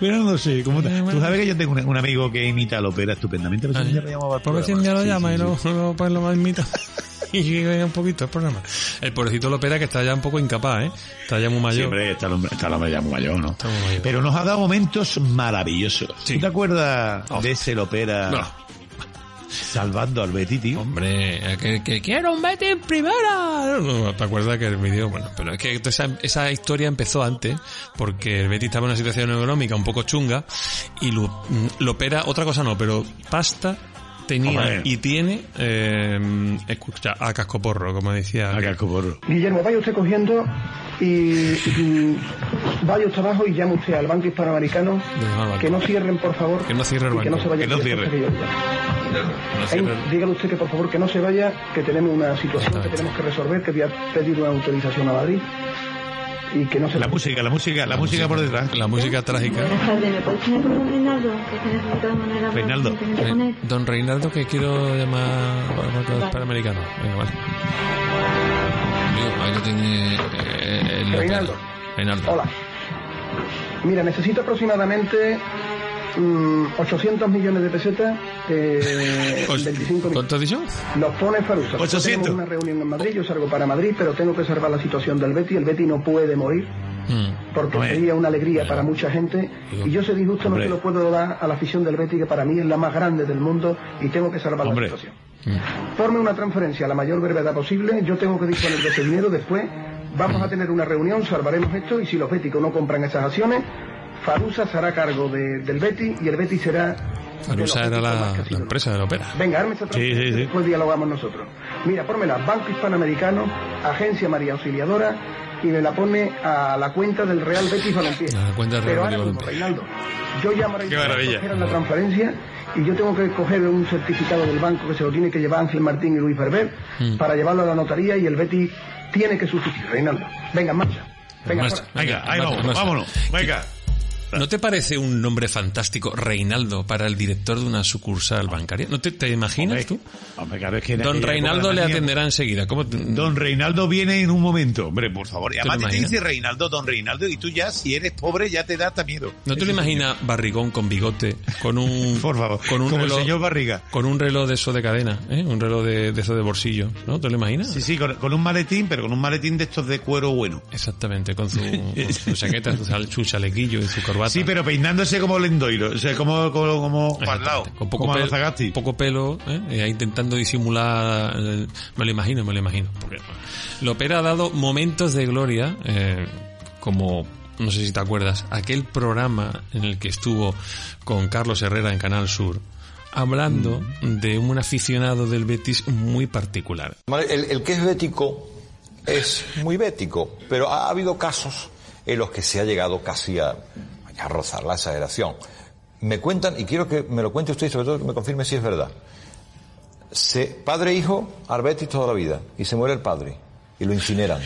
Pero no sé, ¿cómo te- Eh, bueno. Tú sabes que yo tengo un, un amigo que imita a Lopera estupendamente. Pero si día lo Por programa. ya lo llama y luego luego, pues lo más imita. y un poquito el programa. El pobrecito Lopera que está ya un poco incapaz, ¿eh? Está ya muy mayor. Siempre está hombre, está hombre ya muy mayor, ¿no? Está muy mayor. Pero nos ha dado momentos maravillosos. Sí. ¿Tú te acuerdas de ese Lopera No. Salvando al Betty, tío? Hombre, que, que quiero un Betty en primera. No, ¿Te acuerdas que el vídeo? Bueno, pero es que esa, esa historia empezó antes, porque el Betty estaba en una situación económica un poco chunga, y lo, mm, Lopera, otra cosa no, pero pasta tenía Hombre. y tiene, eh, escucha, a cascoporro, como decía. A cascoporro. Guillermo, vaya usted cogiendo y, y vaya usted abajo y llame usted al Banco Hispanoamericano banco. que no cierren, por favor. Que no cierre el y que no banco. se vaya Que no cierre. Dígale usted que por favor que no se vaya, que tenemos una situación que tenemos que resolver, que voy a pedir una autorización a Madrid y que no se La música, la música, la música por detrás. La música trágica. Buenas tardes, ¿me puedes poner con don Reinaldo? Don Reinaldo, que quiero llamar al Banco Panamericano. Venga, vale. Digo, ahí lo tiene eh, el. Reinaldo. Reinaldo. Hola. Mira, necesito aproximadamente 800 millones de pesetas, eh, Pues, 25 mil. ¿Cuánto has dicho? Los pone Farusa. Nosotros 800. Tenemos una reunión en Madrid, yo salgo para Madrid, pero tengo que salvar la situación del Betty. El Betty no puede morir Mm. porque Hombre. sería una alegría para mucha gente. Y yo ese disgusto no se lo puedo dar a la afición del Betty, que para mí es la más grande del mundo y tengo que salvar Hombre. la situación. Mm. Forme una transferencia a la mayor brevedad posible. Yo tengo que disponer de ese dinero después. Vamos a tener una reunión, salvaremos esto y si los béticos no compran esas acciones, Farusa se hará cargo de- del Betty y el Betty será... Farusa era la, empresa de la ópera. Venga, arme esta Sí, sí, sí. después dialogamos nosotros. Mira, pónmela, Banco Hispanoamericano, Agencia María Auxiliadora, y me la pone a la cuenta del Real Betis Balompié. A la cuenta del Real Betis Balompié. Reinaldo, yo llamo a Qué maravilla. la transferencia y yo tengo que coger un certificado del banco que se lo tiene que llevar Ángel Martín y Luis Ferber Mm. para llevarlo a la notaría y el Betis tiene que sustituir. Reinaldo, venga, en marcha. Venga, Marcha. fuera. Venga, ahí vamos, vámonos. Venga. ¿No te parece un nombre fantástico, Reinaldo, para el director de una sucursal bancaria? ¿No te, te imaginas Hombre, tú? hombre, claro, es que en Don Reinaldo le atenderá enseguida. ¿Cómo te- Don Reinaldo viene en un momento, hombre, por favor. Y ¿Te además te imaginas? dice Reinaldo, Don Reinaldo, y tú ya, si eres pobre, ya te da hasta miedo. ¿No te lo imaginas barrigón con bigote, con un... Por favor, con un como el reloj, señor Barriga. Con un reloj de eso de cadena, ¿eh? Un reloj de, de eso de bolsillo, ¿no? ¿Te lo imaginas? Sí, sí, con, con un maletín, pero con un maletín de estos de cuero bueno. Exactamente, con su, con su chaqueta, su, su chalequillo y su corbata. Sí, pero peinándose como Lendoiro, o sea, como, como, como lado, con poco como pelo, Anazagasti. poco pelo, ¿eh? Ahí intentando disimular, eh, me lo imagino, me lo imagino. Porque Lopera ha dado momentos de gloria, eh, como, no sé si te acuerdas, aquel programa en el que estuvo con Carlos Herrera en Canal Sur, hablando Mm. de un aficionado del Betis muy particular. El, el que es bético es muy bético, pero ha habido casos en los que se ha llegado casi a, a rozar la exageración. Me cuentan, y quiero que me lo cuente usted y sobre todo que me confirme si es verdad. Se, padre e hijo, al Betis toda la vida, y se muere el padre, y lo incineran.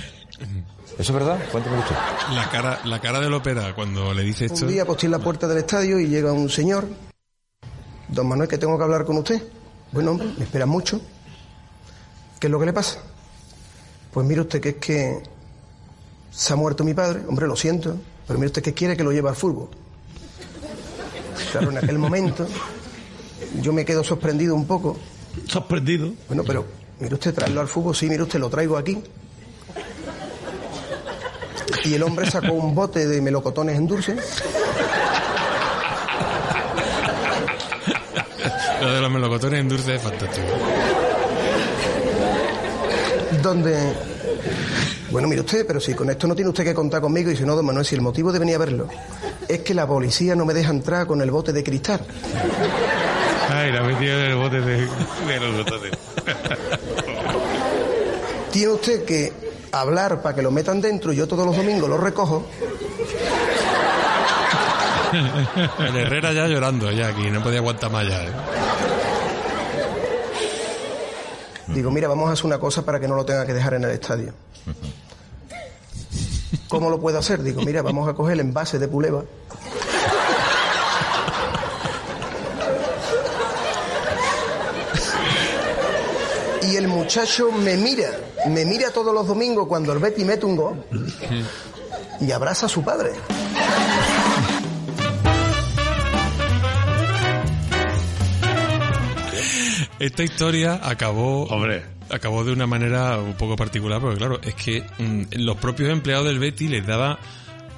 ¿Eso es verdad? Cuénteme usted. La cara, la cara de Lopera cuando le dice esto. Un día estoy en la puerta del estadio y llega un señor. Don Manuel, que tengo que hablar con usted. Bueno, hombre, me espera mucho. ¿Qué es lo que le pasa? Pues mire usted que es que se ha muerto mi padre. Hombre, lo siento. Pero mire usted que quiere que lo lleve al fútbol. Claro, en aquel momento yo me quedo sorprendido un poco. ¿Sorprendido? Bueno, pero mire usted, traerlo al fútbol. Sí, mire usted, lo traigo aquí. Y el hombre sacó un bote de melocotones en dulce. Lo de los melocotones en dulce es fantástico. donde... Bueno, mire usted, pero si con esto no tiene usted que contar conmigo y si no, don Manuel, si el motivo de venir a verlo es que la policía no me deja entrar con el bote de cristal. Ay, la metida en el bote de, de los botones. Tiene usted que hablar para que lo metan dentro y yo todos los domingos lo recojo. El Herrera ya llorando, ya aquí, no podía aguantar más ya. ¿eh? Digo, mira, vamos a hacer una cosa para que no lo tenga que dejar en el estadio. ¿Cómo lo puedo hacer? Digo, mira, vamos a coger el envase de puleva. Y el muchacho me mira, me mira todos los domingos cuando el Betty mete un gol y abraza a su padre. Esta historia acabó. Hombre. Acabó de una manera un poco particular, porque claro, es que mm, los propios empleados del Betty les daba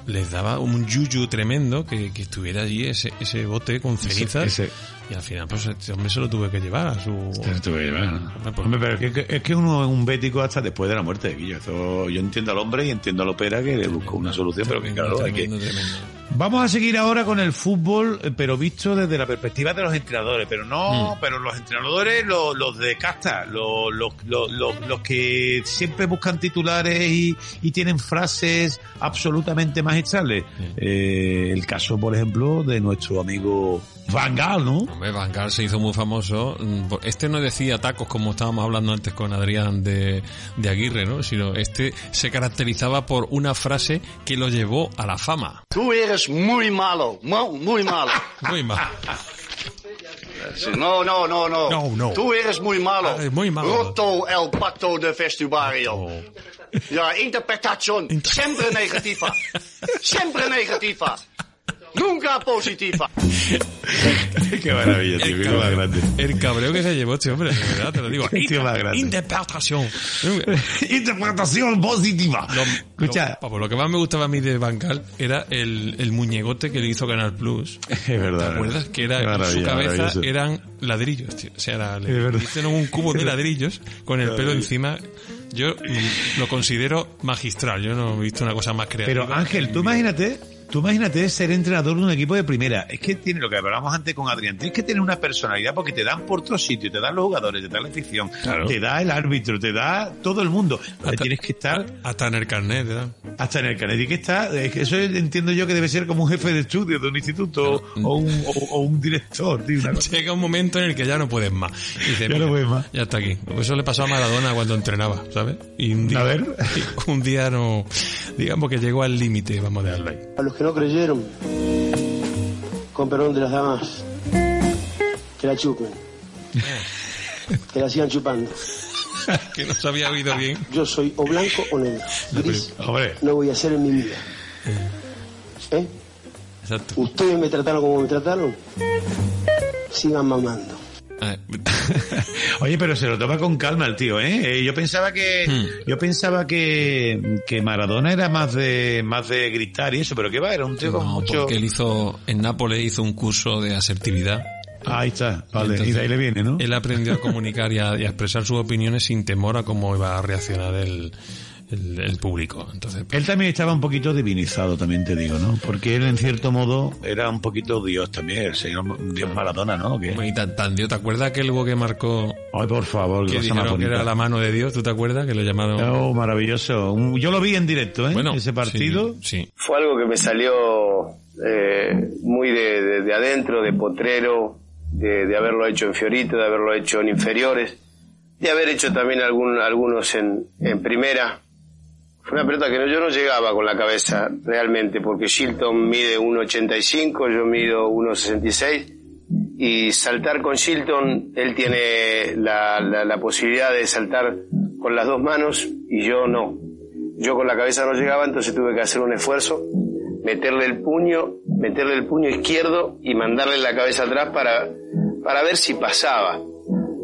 les daba un yuyu tremendo que, que estuviera allí ese, ese bote con Ese- cenizas ese- y al final pues este hombre se lo tuve que llevar a su Se lo tuve que llevar, ¿no? Hombre, pero es que, es que uno es un bético hasta después de la muerte de Guillo. Eso, yo entiendo al hombre y entiendo al opera que le buscó una solución, pero que claro, hay que... Tremendo, tremendo. Vamos a seguir ahora con el fútbol, eh, pero visto desde la perspectiva de los entrenadores. Pero no, pero los entrenadores, los, los de casta, los, los, los, los- los que siempre buscan titulares y, y tienen frases absolutamente magistrales. Eh, el caso, por ejemplo, de nuestro amigo Van Gaal, ¿no? Hombre, Van Gaal se hizo muy famoso. Mm, Este no decía tacos como estábamos hablando antes con Adrián de, de Aguirre, ¿no? Sino este se caracterizaba por una frase que lo llevó a la fama. Tú eres muy malo, mu- muy malo. Muy mal. Sí, No, no, no, no. No, no. Tú eres muy malo. Ah, muy malo. Oh. Roto el pacto de vestuario. Ja, interpretación siempre negativa. Siempre negativa. Nunca positiva. Qué maravilla, tío, El qué más grande. El cabreo que se llevó este hombre, de verdad, te lo digo. Grande. Interpretación. Interpretación positiva. Escucha. Lo, Papo, lo que más me gustaba a mí de Bancal era el, el muñegote que le hizo Canal Plus. Es verdad. ¿Te acuerdas? Que era, su cabeza eran ladrillos, tío. O sea, era, le hicieron un cubo de ladrillos con el pelo encima. Yo mm, lo considero magistral. Yo no he visto una cosa más creativa. Pero Ángel, tú imagínate, tú imagínate ser entrenador de un equipo de primera. Es que tiene lo que hablábamos antes con Adrián, tienes que tener una personalidad porque te dan por otros sitios, te dan los jugadores, te dan la afición, Claro. te da el árbitro, te da todo el mundo. tienes que estar Hasta en el carnet, ¿verdad? hasta en el carnet. Tienes que estar, es que eso entiendo yo que debe ser como un jefe de estudio de un instituto o, un, o, o un director. tío. Llega un momento en el que ya no puedes más. Y dices, Ya no "Mira, puedes más". Ya está aquí. Eso le pasó a Maradona cuando entrenaba, ¿sabes? Y un día, A ver. un día no, digamos que llegó al límite, vamos a dejarlo ahí. Que no creyeron, con perdón de las damas, que la chupen, que la sigan chupando. que no se había oído bien. Yo soy o blanco o negro. Gris Hombre, no voy a ser en mi vida. ¿Eh? Exacto. Ustedes me trataron como me trataron. Sigan mamando. Oye, pero se lo toma con calma el tío, ¿eh? Eh, yo pensaba que Hmm. yo pensaba que, que Maradona era más de más de gritar y eso, pero que va, era un tío con mucho. porque él hizo, en Nápoles hizo un curso de asertividad. Ahí está, vale, Entonces, y de ahí le viene, ¿no? Él aprendió a comunicar y a, y a expresar sus opiniones sin temor a cómo iba a reaccionar el, el, el público. Entonces, Él también estaba un poquito divinizado, también te digo, ¿no? Porque él, en cierto modo, era un poquito Dios también, el señor Dios Maradona, ¿no? Y tan, tan Dios, ¿te acuerdas aquel gol que marcó Ay, por favor, que cosa más era la mano de Dios? ¿Tú te acuerdas? Que lo llamaron... Oh, maravilloso. Yo lo vi en directo, ¿eh? Bueno, Ese partido. Sí, Fue algo que me salió eh, muy de, de- de adentro, de potrero, de, de haberlo hecho en Fiorito, de haberlo hecho en inferiores, de haber hecho también algún- algunos en, en primera. Fue una pelota que no- yo no llegaba con la cabeza realmente, porque Shilton mide 1,85, yo mido 1,66, y saltar con Shilton, él tiene la, la- la posibilidad de saltar con las dos manos y yo no. Yo con la cabeza no llegaba, entonces tuve que hacer un esfuerzo, meterle el puño, meterle el puño izquierdo y mandarle la cabeza atrás para, para ver si pasaba.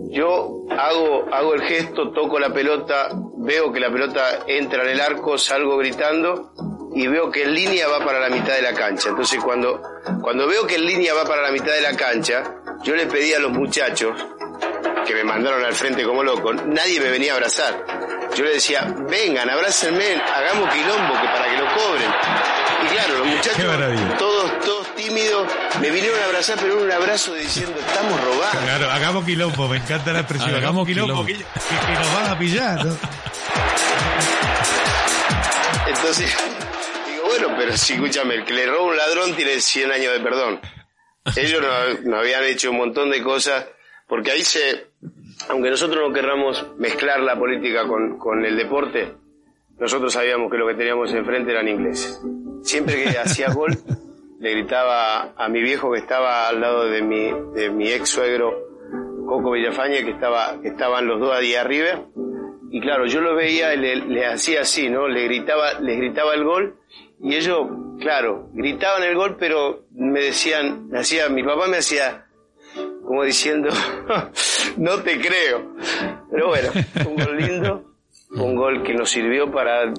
Yo hago, hago el gesto, toco la pelota, veo que la pelota entra en el arco, salgo gritando y veo que en línea va para la mitad de la cancha. Entonces cuando, cuando veo que en línea va para la mitad de la cancha, yo le pedí a los muchachos que me mandaron al frente como loco, nadie me venía a abrazar. Yo le decía, vengan, abrácenme, hagamos quilombo que para que lo cobren. Y claro, los muchachos, todos, todos tímidos, me vinieron a abrazar, pero un abrazo diciendo, estamos robados. Claro, hagamos quilombo, me encanta la expresión. Hagamos, quilombo, Que, que- que nos van a pillar. ¿no? Entonces, digo, bueno, pero si escúchame, el que le roba un ladrón tiene 100 años de perdón. Ellos nos, habían hecho un montón de cosas, porque ahí se, aunque nosotros no querramos mezclar la política con, con el deporte, nosotros sabíamos que lo que teníamos enfrente eran ingleses. Siempre que hacía gol, le gritaba a mi viejo que estaba al lado de mi, de mi ex suegro, Coco Villafañe, que estaba, que estaban los dos ahí arriba, y claro, yo lo veía le, le hacía así, ¿no? Le gritaba, les gritaba el gol y ellos, claro, gritaban el gol, pero me decían, me hacía, mi papá me hacía como diciendo, no te creo. Pero bueno, un gol lindo, un gol que nos sirvió para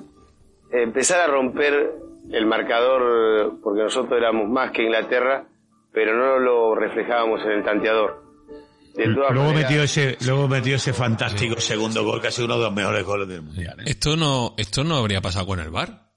empezar a romper el marcador, porque nosotros éramos más que Inglaterra, pero no lo reflejábamos en el tanteador. De todas Luego maneras- metió, ese, luego metió ese fantástico segundo gol, que ha sido uno de los mejores goles del mundial. ¿eh? Esto no, esto no habría pasado con el bar.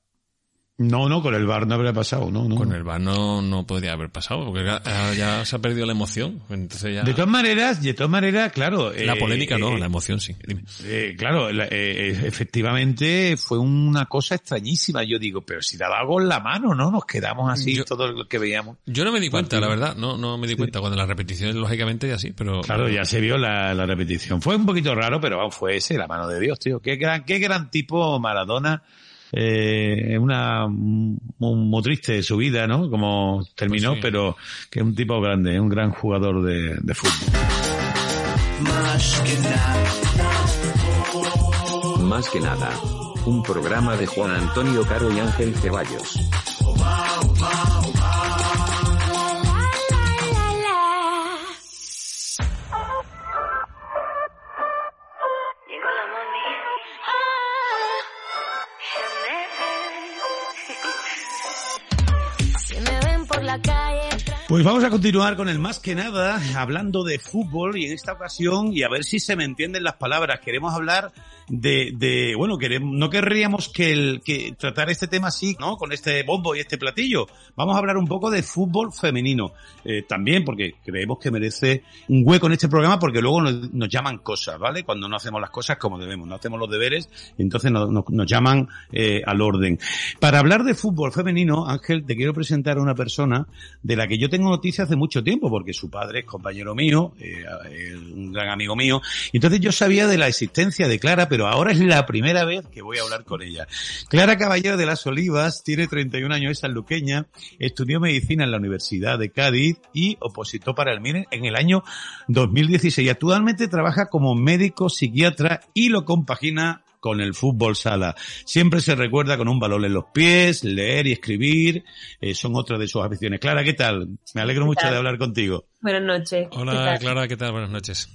No, no, con el bar no habría pasado, no, no. Con el bar no, no podría haber pasado, porque ya, ya se ha perdido la emoción. Entonces ya... De todas maneras, de todas maneras, claro. La eh, polémica no, eh, la emoción sí. Dime. Eh, claro, la- efectivamente fue una cosa extrañísima. Yo digo, pero si daba gol la mano, ¿no? Nos quedamos así Yo- todo lo que veíamos. Yo no me di cuenta, Partido. la verdad, no, no me di cuenta. Cuando la repetición, lógicamente, ya sí, pero... Claro, ya se vio la, la repetición. Fue un poquito raro, pero vamos, fue ese, la mano de Dios, tío. Qué gran, qué gran tipo Maradona. Eh, una, muy, muy triste su vida, ¿no? Como terminó, Pues sí. pero que es un tipo grande, un gran jugador de, de fútbol. Más que nada. Un programa de Juan Antonio Caro y Ángel Ceballos. La calle. Pues vamos a continuar con el más que nada, hablando de fútbol y en esta ocasión, y a ver si se me entienden las palabras, queremos hablar de, de bueno, queremos, no querríamos que, el, que tratar este tema así, ¿no? Con este bombo y este platillo. Vamos a hablar un poco de fútbol femenino, eh, también porque creemos que merece un hueco en este programa porque luego nos, nos llaman cosas, ¿vale? Cuando no hacemos las cosas como debemos, no hacemos los deberes, entonces nos, nos- nos llaman eh, al orden. Para hablar de fútbol femenino, Ángel, te quiero presentar a una persona de la que yo tengo noticias hace mucho tiempo, porque su padre es compañero mío, eh, eh, un gran amigo mío, entonces yo sabía de la existencia de Clara, pero ahora es la primera vez que voy a hablar con ella. Clara Caballero de las Olivas, tiene 31 años, es sanluqueña, estudió medicina en la Universidad de Cádiz y opositó para el MINE en el año 2016. Actualmente trabaja como médico psiquiatra y lo compagina con el fútbol sala. Siempre se recuerda con un balón en los pies, leer y escribir, eh, son otras de sus aficiones. Clara, ¿qué tal? Me alegro mucho tal? de hablar contigo. Buenas noches. ¿Qué Hola? Clara, ¿qué tal? Buenas noches.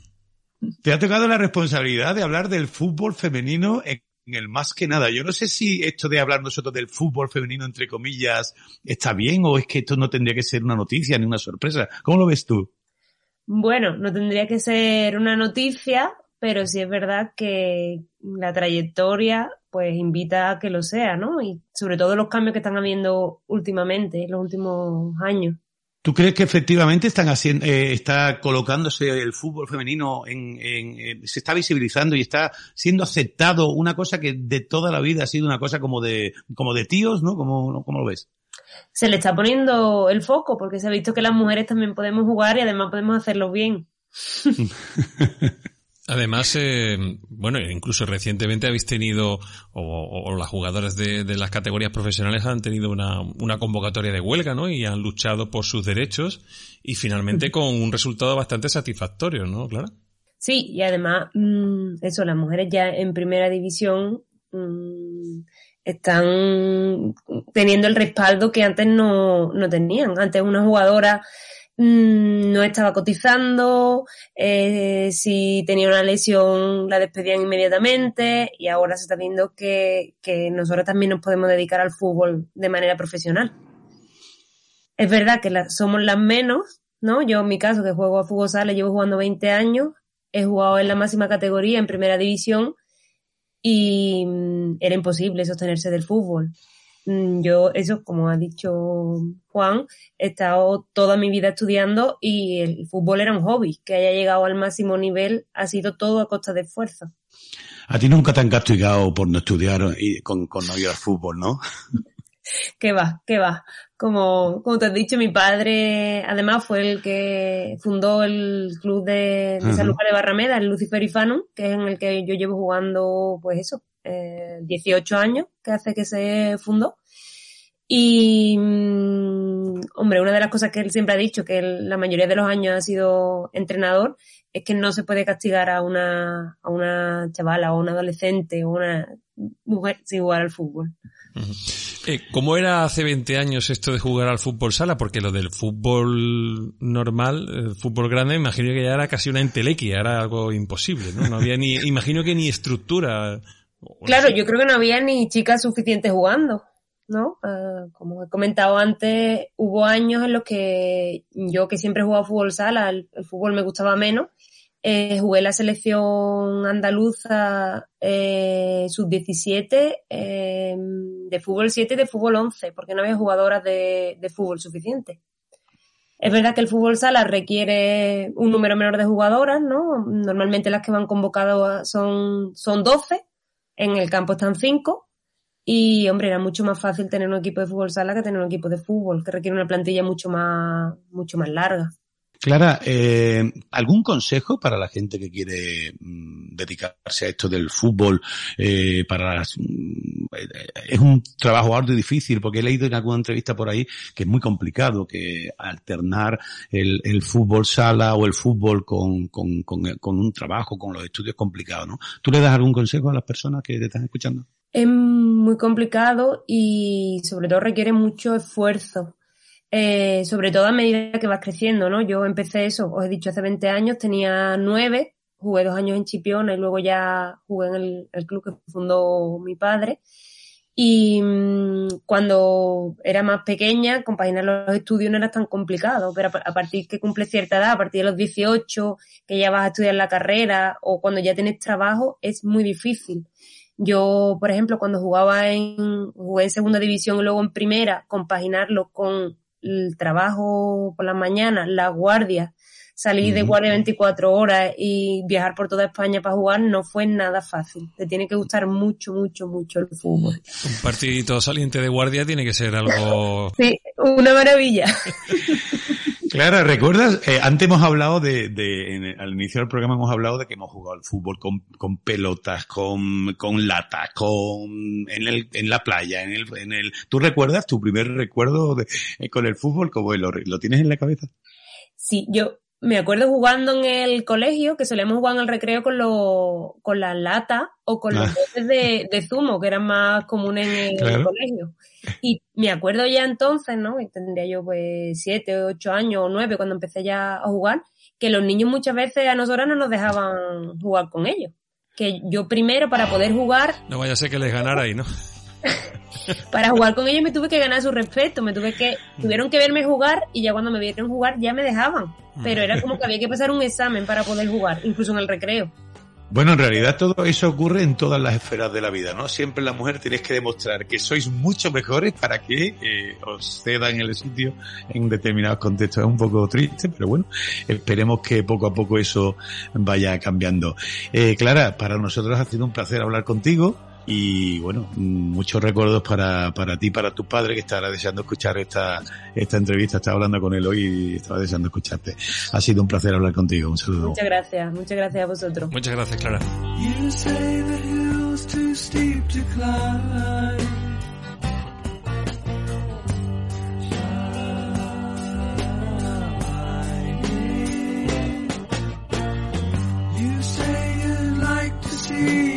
Te ha tocado la responsabilidad de hablar del fútbol femenino en en el más que nada. Yo no sé si esto de hablar nosotros del fútbol femenino, entre comillas, está bien o es que esto no tendría que ser una noticia ni una sorpresa. ¿Cómo lo ves tú? Bueno, no tendría que ser una noticia, pero sí es verdad que la trayectoria pues invita a que lo sea, ¿no? Y sobre todo los cambios que están habiendo últimamente, en los últimos años. ¿Tú crees que efectivamente están haciendo, eh, está colocándose el fútbol femenino en, en- eh, se está visibilizando y está siendo aceptado una cosa que de toda la vida ha sido una cosa como de, como de tíos, ¿no? ¿Cómo, cómo lo ves? Se le está poniendo el foco porque se ha visto que las mujeres también podemos jugar y además podemos hacerlo bien. Además, eh, bueno, incluso recientemente habéis tenido, o, o- las jugadoras de, de las categorías profesionales han tenido una, una convocatoria de huelga, ¿no? Y han luchado por sus derechos y finalmente con un resultado bastante satisfactorio, ¿no, Clara? Sí, y además, mm, eso, las mujeres ya en primera división mm, están teniendo el respaldo que antes no, no tenían. Antes una jugadora mm, no estaba cotizando, eh, si tenía una lesión la despedían inmediatamente y ahora se está viendo que, que nosotros también nos podemos dedicar al fútbol de manera profesional. Es verdad que somos las menos, ¿no? Yo en mi caso, que juego a fútbol sala, llevo jugando 20 años, he jugado en la máxima categoría, en primera división, y mm, era imposible sostenerse del fútbol. Mm, Yo, eso, como ha dicho Juan, he estado toda mi vida estudiando y el fútbol era un hobby. Que haya llegado al máximo nivel ha sido todo a costa de esfuerzo. A ti nunca te han castigado por no estudiar y con, con no ir al fútbol, ¿no? que va, que va. Como, como te has dicho, mi padre además fue el que fundó el club de, de San. Lucas de Barrameda, el Lucifer y Fanum, que es en el que yo llevo jugando, pues eso, eh, 18 años, que hace que se fundó. Y, mm, hombre, una de las cosas que él siempre ha dicho, que él la mayoría de los años ha sido entrenador, es que no se puede castigar a una, a una chavala o una adolescente o una mujer sin jugar al fútbol. Eh, ¿Cómo era hace 20 años esto de jugar al fútbol sala? Porque lo del fútbol normal, el fútbol grande, imagino que ya era casi una entelequia, era algo imposible, ¿no? No había ni, imagino que ni estructura. Claro, yo creo que no había ni chicas suficientes jugando, ¿no? Ah, como he comentado antes, hubo años en los que yo que siempre he jugado fútbol sala, el, el fútbol me gustaba menos, eh, jugué la selección andaluza eh, sub-17 eh, de fútbol 7 y de fútbol 11, porque no había jugadoras de, de fútbol suficiente. Es verdad que el fútbol sala requiere un número menor de jugadoras, ¿no? Normalmente las que van convocadas son, son 12, en el campo están 5, y hombre, era mucho más fácil tener un equipo de fútbol sala que tener un equipo de fútbol, que requiere una plantilla mucho más, mucho más larga. Clara, eh, ¿algún consejo para la gente que quiere mm, dedicarse a esto del fútbol? Eh, para las- mm, es un trabajo arduo y difícil porque he leído en alguna entrevista por ahí que es muy complicado que alternar el, el fútbol sala o el fútbol con, con, con, con un trabajo, con los estudios es complicado, ¿no? ¿Tú le das algún consejo a las personas que te están escuchando? Es muy complicado y sobre todo requiere mucho esfuerzo. Eh, sobre todo a medida que vas creciendo, ¿no? Yo empecé eso, os he dicho, hace 20 años, tenía 9, jugué dos años en Chipiona y luego ya jugué en el, club que fundó mi padre. Y mm, cuando era más pequeña, compaginar los estudios no era tan complicado, pero a a partir que cumples cierta edad, a partir de los 18, que ya vas a estudiar la carrera o cuando ya tienes trabajo, es muy difícil. Yo, por ejemplo, cuando jugaba en, jugué en segunda división y luego en primera, compaginarlo con el trabajo por las mañanas, la guardia, salir de guardia 24 horas y viajar por toda España para jugar no fue nada fácil. Te tiene que gustar mucho, mucho, mucho el fútbol. Un partidito saliente de guardia tiene que ser algo... Sí, una maravilla. Clara, ¿recuerdas? Eh, antes hemos hablado de, al inicio del programa hemos hablado de que hemos jugado al fútbol con, con pelotas, con, con latas, con, en el, en la playa, en el, en el, ¿tú recuerdas tu primer recuerdo de, eh, con el fútbol? ¿Cómo? ¿Lo, lo tienes en la cabeza? Sí, yo me acuerdo jugando en el colegio, que solíamos jugar en el recreo con, los con las latas o con los Ah. botes de, de zumo, que eran más comunes en el Claro. colegio. Y me acuerdo ya entonces, ¿no? Y tendría yo pues siete, ocho años o nueve cuando empecé ya a jugar, que los niños muchas veces a nosotras no nos dejaban jugar con ellos. Que yo primero para poder jugar No vaya a ser que les ganara ahí, ¿no? para jugar con ellos me tuve que ganar su respeto, me tuve que, tuvieron que verme jugar y ya cuando me vieron jugar ya me dejaban. Pero era como que había que pasar un examen para poder jugar, incluso en el recreo. Bueno, en realidad todo eso ocurre en todas las esferas de la vida, ¿no? Siempre la mujer tenéis que demostrar que sois mucho mejores para que eh, os cedan el sitio en determinados contextos. Es un poco triste, pero bueno, esperemos que poco a poco eso vaya cambiando. Eh, Clara, para nosotros ha sido un placer hablar contigo. Y bueno, muchos recuerdos para, para ti, para tu padre que estará deseando escuchar esta, esta entrevista. Estaba hablando con él hoy y estaba deseando escucharte. Ha sido un placer hablar contigo. Un saludo. Muchas gracias, muchas gracias a vosotros. Muchas gracias, Clara. You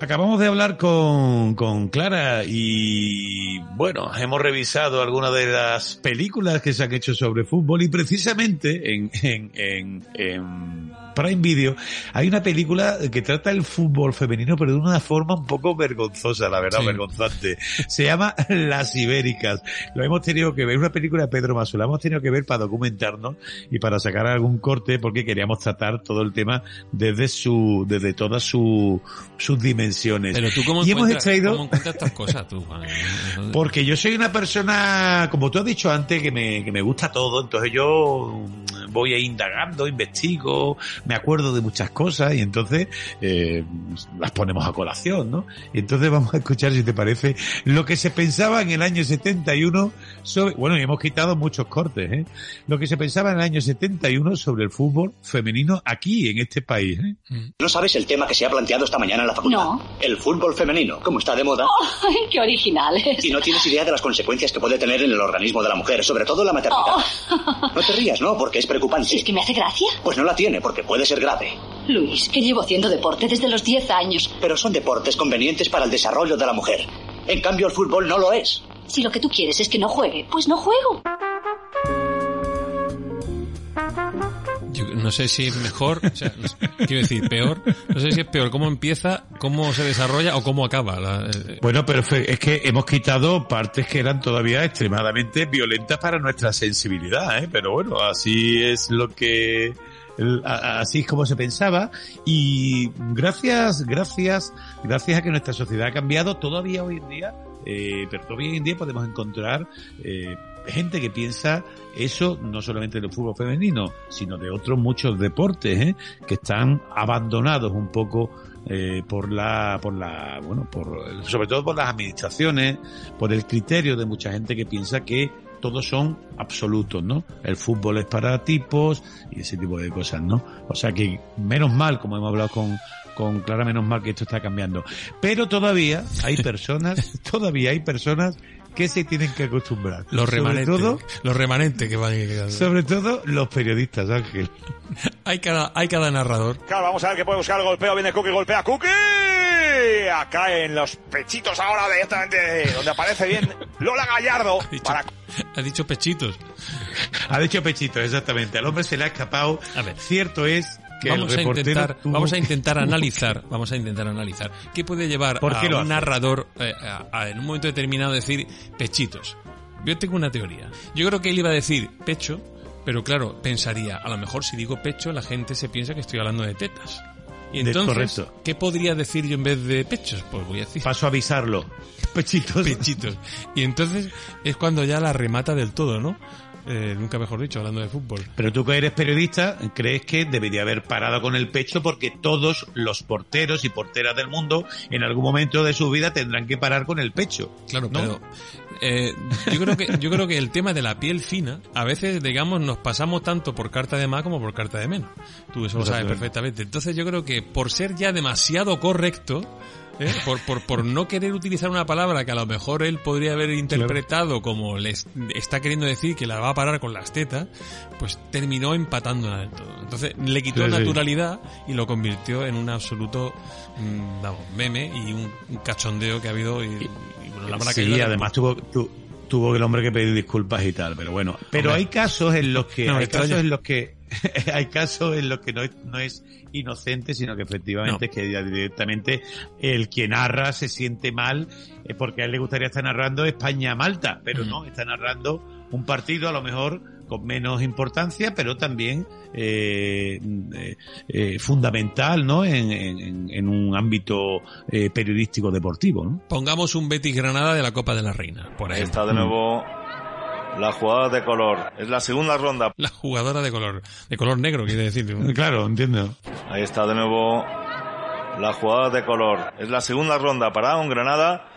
Acabamos de hablar con, con Clara y bueno, hemos revisado algunas de las películas que se han hecho sobre fútbol y precisamente en, en, en Prime Video hay una película que trata el fútbol femenino pero de una forma un poco vergonzosa, la verdad, Sí. vergonzante. Se llama Las Ibéricas. Lo hemos tenido que ver, una película de Pedro Masú, la hemos tenido que ver para documentarnos y para sacar algún corte porque queríamos tratar todo el tema desde su, desde todas su, sus dimensiones. Pero tú cómo y hemos extraído, cómo encuentras estas cosas, tú, Juan? porque yo soy una persona, como tú has dicho antes, que me, que me gusta todo, entonces yo voy ahí indagando, investigo, me acuerdo de muchas cosas y entonces eh, las ponemos a colación, ¿no? Y entonces vamos a escuchar, si te parece, lo que se pensaba en el año 71 sobre, bueno, y hemos quitado muchos cortes, ¿eh? Lo que se pensaba en el año 71 sobre el fútbol femenino aquí, en este país, ¿eh? ¿No sabes el tema que se ha planteado esta mañana en la facultad? No. El fútbol femenino, como está de moda. ¡Ay, qué originales! Y no tienes idea de las consecuencias que puede tener en el organismo de la mujer, sobre todo en la maternidad. No te rías, ¿no? Porque es preocupante. Oh. ¿Es que me hace gracia? Pues no la tiene, porque puede ser grave. Luis, que llevo haciendo deporte desde los 10 años. Pero son deportes convenientes para el desarrollo de la mujer. En cambio, el fútbol no lo es. Si lo que tú quieres es que no juegue, pues no juego. Yo no sé si es mejor, o sea, no sé, quiero decir, peor. No sé si es peor cómo empieza, cómo se desarrolla o cómo acaba. la- eh, Bueno, pero es que hemos quitado partes que eran todavía extremadamente violentas para nuestra sensibilidad, ¿eh? Pero bueno, así es lo que... así es como se pensaba y gracias, gracias, gracias a que nuestra sociedad ha cambiado, todavía hoy en día, eh, pero todavía hoy en día podemos encontrar eh, gente que piensa eso no solamente del fútbol femenino, sino de otros muchos deportes, ¿eh? que están abandonados un poco eh, por la, por la, bueno, por, sobre todo por las administraciones, por el criterio de mucha gente que piensa que todos son absolutos, ¿no? El fútbol es para tipos y ese tipo de cosas, ¿no? O sea que menos mal, como hemos hablado con, con Clara, menos mal que esto está cambiando. Pero todavía hay personas, todavía hay personas que se tienen que acostumbrar. Los Sobre remanentes, todo, los remanentes que van quedando. sobre todo los periodistas, Ángel. Hay cada, hay cada narrador. Claro, vamos a ver que puede buscar el golpeo. Viene Cookie, golpea Cookie. Acá en los pechitos ahora directamente donde aparece bien Lola Gallardo. Para... Ha dicho pechitos. Ha dicho pechito, exactamente. Al hombre se le ha escapado. Cierto es que vamos el a intentar, tuvo vamos a intentar analizar, vamos a intentar analizar qué puede llevar ¿Por qué a lo un hace? narrador eh, a- a, en un momento determinado decir pechitos. Yo tengo una teoría. Yo creo que él iba a decir pecho, pero claro, pensaría, a lo mejor si digo pecho la gente se piensa que estoy hablando de tetas. Y entonces, correcto. ¿qué podría decir yo en vez de pechos? Pues voy a decir Paso a avisarlo. Pechitos. Pechitos. Y entonces es cuando ya la remata del todo, ¿no? Eh, nunca mejor dicho, hablando de fútbol. Pero tú que eres periodista, crees que debería haber parado con el pecho porque todos los porteros y porteras del mundo en algún momento de su vida tendrán que parar con el pecho. Claro, ¿no? pero eh, yo creo que yo creo que el tema de la piel fina a veces digamos nos pasamos tanto por carta de más como por carta de menos. Tú eso lo sabes perfectamente. Entonces yo creo que por ser ya demasiado correcto ¿eh? por, por, por no querer utilizar una palabra que a lo mejor él podría haber interpretado como le es- está queriendo decir que la va a parar con las tetas, pues terminó empatándola del todo. Entonces le quitó Sí, sí. naturalidad y lo convirtió en un absoluto mm, vamos, meme y un, un cachondeo que ha habido y, y, bueno, la Sí, de- además tuvo, tu- tuvo el hombre que pedir disculpas y tal, pero bueno. Pero Hombre. hay casos en los que, No hay casos en los que, hay casos en los que no es, no es inocente, sino que efectivamente No. es que ya directamente el que narra se siente mal eh, porque a él le gustaría estar narrando España-Malta, pero Mm. no, está narrando un partido a lo mejor con menos importancia, pero también eh, eh, eh, fundamental, ¿no? En, en- en un ámbito eh, periodístico deportivo, ¿no? Pongamos un Betis Granada de la Copa de la Reina, por Ahí ejemplo. está de nuevo la jugada de color. Es la segunda ronda. La jugadora de color, de color negro, quiere decir. Claro, entiendo. Ahí está de nuevo la jugada de color. Es la segunda ronda para un Granada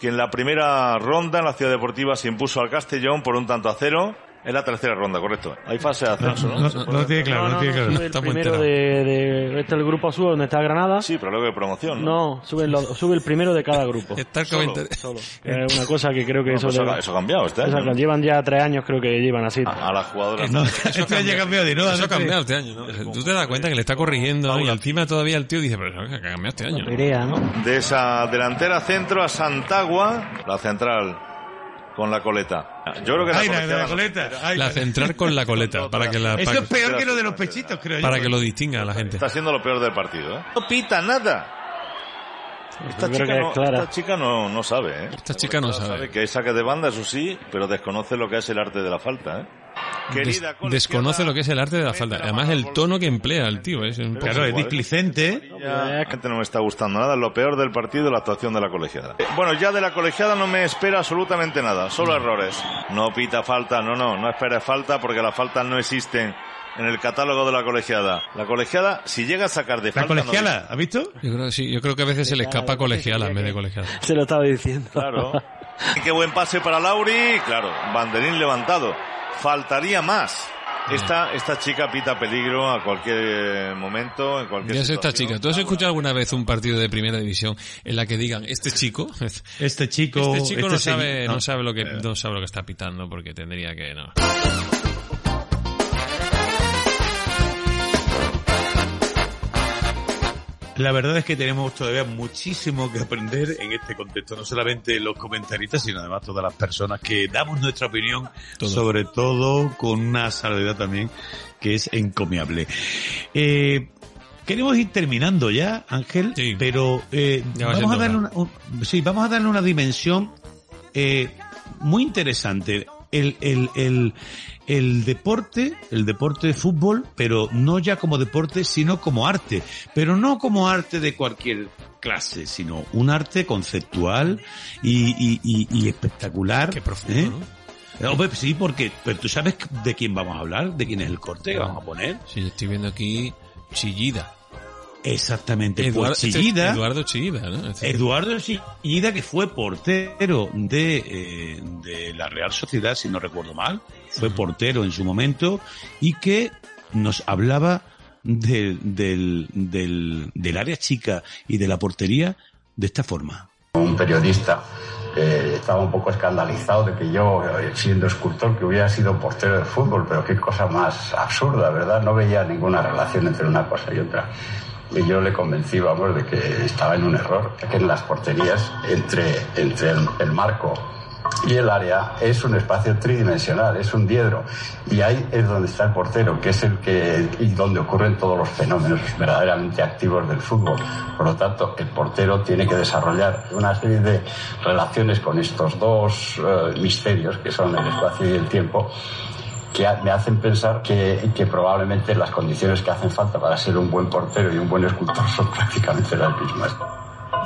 que en la primera ronda en la Ciudad Deportiva se impuso al Castellón por un tanto a cero. Es la tercera ronda, correcto. Hay fase de ascenso, ¿no? No, no, no tiene claro, no, tiene claro. Sube el primero de, de- Este es el grupo sube donde está Granada. Sí, pero luego de promoción, ¿no? No, sube, lo- sube el primero de cada grupo. Está el Solo. Solo. Que es una cosa que creo que eso, pues debe- eso, eso ha cambiado este eso llevan ya tres años creo que llevan así. A las jugadoras. No, este año ha cambiado de nuevo. Eso ha este- cambiado este año, ¿no? Tú te das cuenta que le está corrigiendo y encima todavía el tío dice, pero eso ha cambiado este año. Perea, ¿no? De esa delantera centro a Santagua, la central con la coleta. Yo creo que Ay, la, la, la coleta. Ay, La central con la coleta, para que la, Eso para, es peor que lo de los pechitos, creo yo. para que lo distinga a la gente. Está siendo lo peor del partido, ¿eh? No pita nada. Chica, no, esta chica no, no sabe, ¿eh? Esta chica no sabe. que hay saque de banda, eso sí, pero desconoce lo que es el arte de la falta, ¿eh? Des- Querida colegiada, desconoce lo que es el arte de la falta. Además, el tono que emplea el tío es un poco... Claro, es displicente. Ya, la gente no me está gustando nada, lo peor del partido la actuación de la colegiada. Eh, Bueno, ya de la colegiada no me espera absolutamente nada, solo errores. No pita falta, no, no, no espera falta porque las faltas no existen en el catálogo de la colegiada. La colegiada, si llega a sacar de La falta... no colegiala, ¿has visto? Yo creo, que sí, yo creo que a veces se le escapa colegiala en vez de colegiala. Se lo estaba diciendo. Claro. Qué buen pase para Lauri. Claro, banderín levantado. Faltaría más. Esta, esta chica pita peligro a cualquier eh, momento, en cualquier Ya es esta chica. ¿Tú has escuchado alguna vez un partido de primera división en la que digan este chico, Este chico. este chico este no sabe, no. no sabe lo que no sabe lo que está pitando porque tendría que no. La verdad es que tenemos todavía muchísimo que aprender en este contexto, no solamente los comentaristas, sino además todas las personas que damos nuestra opinión, Todo. sobre todo con una salvedad también que es encomiable. Eh, queremos ir terminando ya, Ángel, Sí. pero eh, Ya va vamos a darle una, un- sí, vamos a darle una dimensión eh, muy interesante. El, el, el, el deporte, el deporte de fútbol, pero no ya como deporte, sino como arte. Pero no como arte de cualquier clase, sino un arte conceptual y, y, y, y espectacular. Qué profundo, ¿eh? ¿no? Sí, porque, pero tú sabes de quién vamos a hablar, de quién es el corte que vamos a poner. Sí, estoy viendo aquí Chillida. Exactamente, Eduardo, pues este es Chillida. Eduardo Chillida, ¿no? Este- Eduardo Chillida, que fue portero de, eh, de la Real Sociedad, si no recuerdo mal, fue portero en su momento y que nos hablaba de- del, del, del área chica y de la portería de esta forma. un periodista que estaba un poco escandalizado de que yo, siendo escultor, que hubiera sido portero de fútbol, pero qué cosa más absurda, ¿verdad? No veía ninguna relación entre una cosa y otra. Y yo le convencí, vamos, de que estaba en un error, que en las porterías, entre, entre el, el marco y el área, es un espacio tridimensional, es un diedro. Y ahí es donde está el portero, que es el que, y donde ocurren todos los fenómenos verdaderamente activos del fútbol. Por lo tanto, el portero tiene que desarrollar una serie de relaciones con estos dos eh, misterios, que son el espacio y el tiempo, que me hacen pensar que, que probablemente las condiciones que hacen falta para ser un buen portero y un buen escultor son prácticamente las mismas.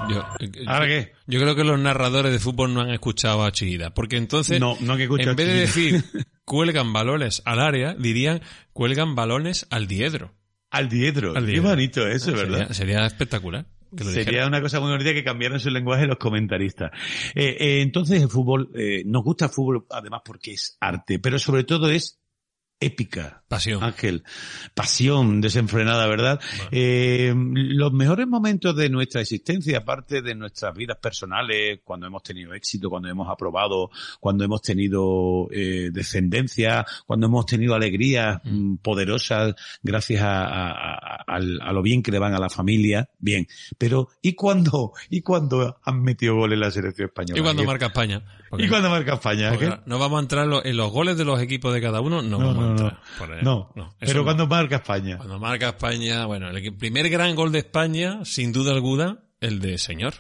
Yo, ¿Ahora qué? Yo creo que los narradores de fútbol no han escuchado a Chillida, porque entonces, No, no escuchado en vez de decir cuelgan balones al área, dirían cuelgan balones al diedro. Al diedro. Al Qué bonito eso, ¿verdad? Sería, sería espectacular. que Sería dijera. una cosa muy bonita que cambiaran su lenguaje los comentaristas. Eh, eh, entonces el fútbol, eh, nos gusta el fútbol además porque es arte, pero sobre todo es épica. Pasión. Ángel. Pasión desenfrenada, ¿verdad? Eh, los mejores momentos de nuestra existencia, aparte de nuestras vidas personales, cuando hemos tenido éxito, cuando hemos aprobado, cuando hemos tenido eh, descendencia, cuando hemos tenido alegrías mm, poderosas gracias a, a- a- al- a lo bien que le van a la familia, bien. Pero, ¿y cuando, y cuando han metido goles en la selección española? Y cuando marca España. ¿Y cuando marca España? No vamos a entrar en los, goles de los equipos de cada uno, no, No, vamos no, a no. entrar. No, eso pero no. cuando marca España. Cuando marca España, bueno, el primer gran gol de España, sin duda alguna, el de Señor.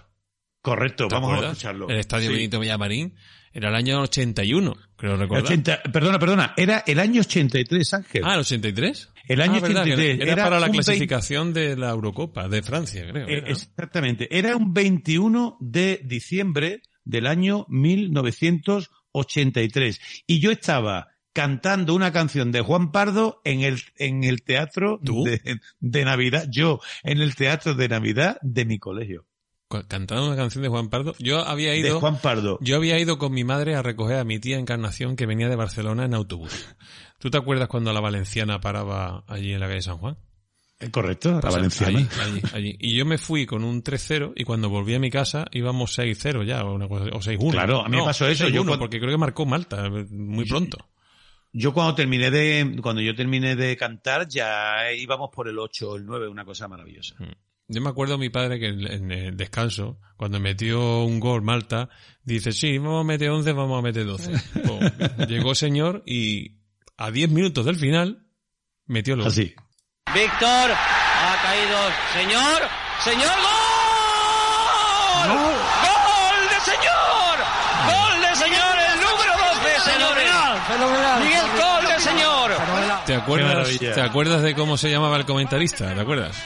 Correcto, ¿Te vamos a escucharlo. El estadio Sí. Benito Villamarín. Era el año 81, creo recordar. 80, perdona, perdona, era el año 83, Ángel. Ah, el 83. El año Ah, verdad, que 83. Era, para la clasificación de la Eurocopa de Francia, creo. 20 eh, era, ¿no? exactamente. Era un 21 de diciembre del año 1983. Y yo estaba cantando una canción de Juan Pardo en el, en el teatro de, de Navidad. Yo, en el teatro de Navidad de mi colegio. cantando una canción de Juan Pardo. Yo había ido. De Juan Pardo. Yo había ido con mi madre a recoger a mi tía Encarnación que venía de Barcelona en autobús. ¿Tú te acuerdas cuando la valenciana paraba allí en la calle San Juan? Eh, Correcto, Pues valenciana. allí, allí, allí. Y yo me fui con un 3-0 y cuando volví a mi casa íbamos 6-0 ya, o, una cosa- o 6-1. Claro, a mí me No, pasó eso, 6-1, yo cuando- porque creo que marcó Malta eh, muy pronto. Yo cuando terminé de, cuando yo terminé de cantar, ya íbamos por el 8 o el 9, una cosa maravillosa. Yo me acuerdo a mi padre que en, en el descanso, cuando metió un gol Malta, dice, sí, vamos a meter 11, vamos a meter 12. Pues, llegó señor y a 10 minutos del final metió el gol. Así. Víctor ha caído. Señor, señor, gol. Gol de señor. Gol de señor, el número 12, señores. fenomenal. Miguel, gol de señor. ¿Te acuerdas. ¿Te acuerdas de cómo se llamaba el comentarista? ¿Te acuerdas?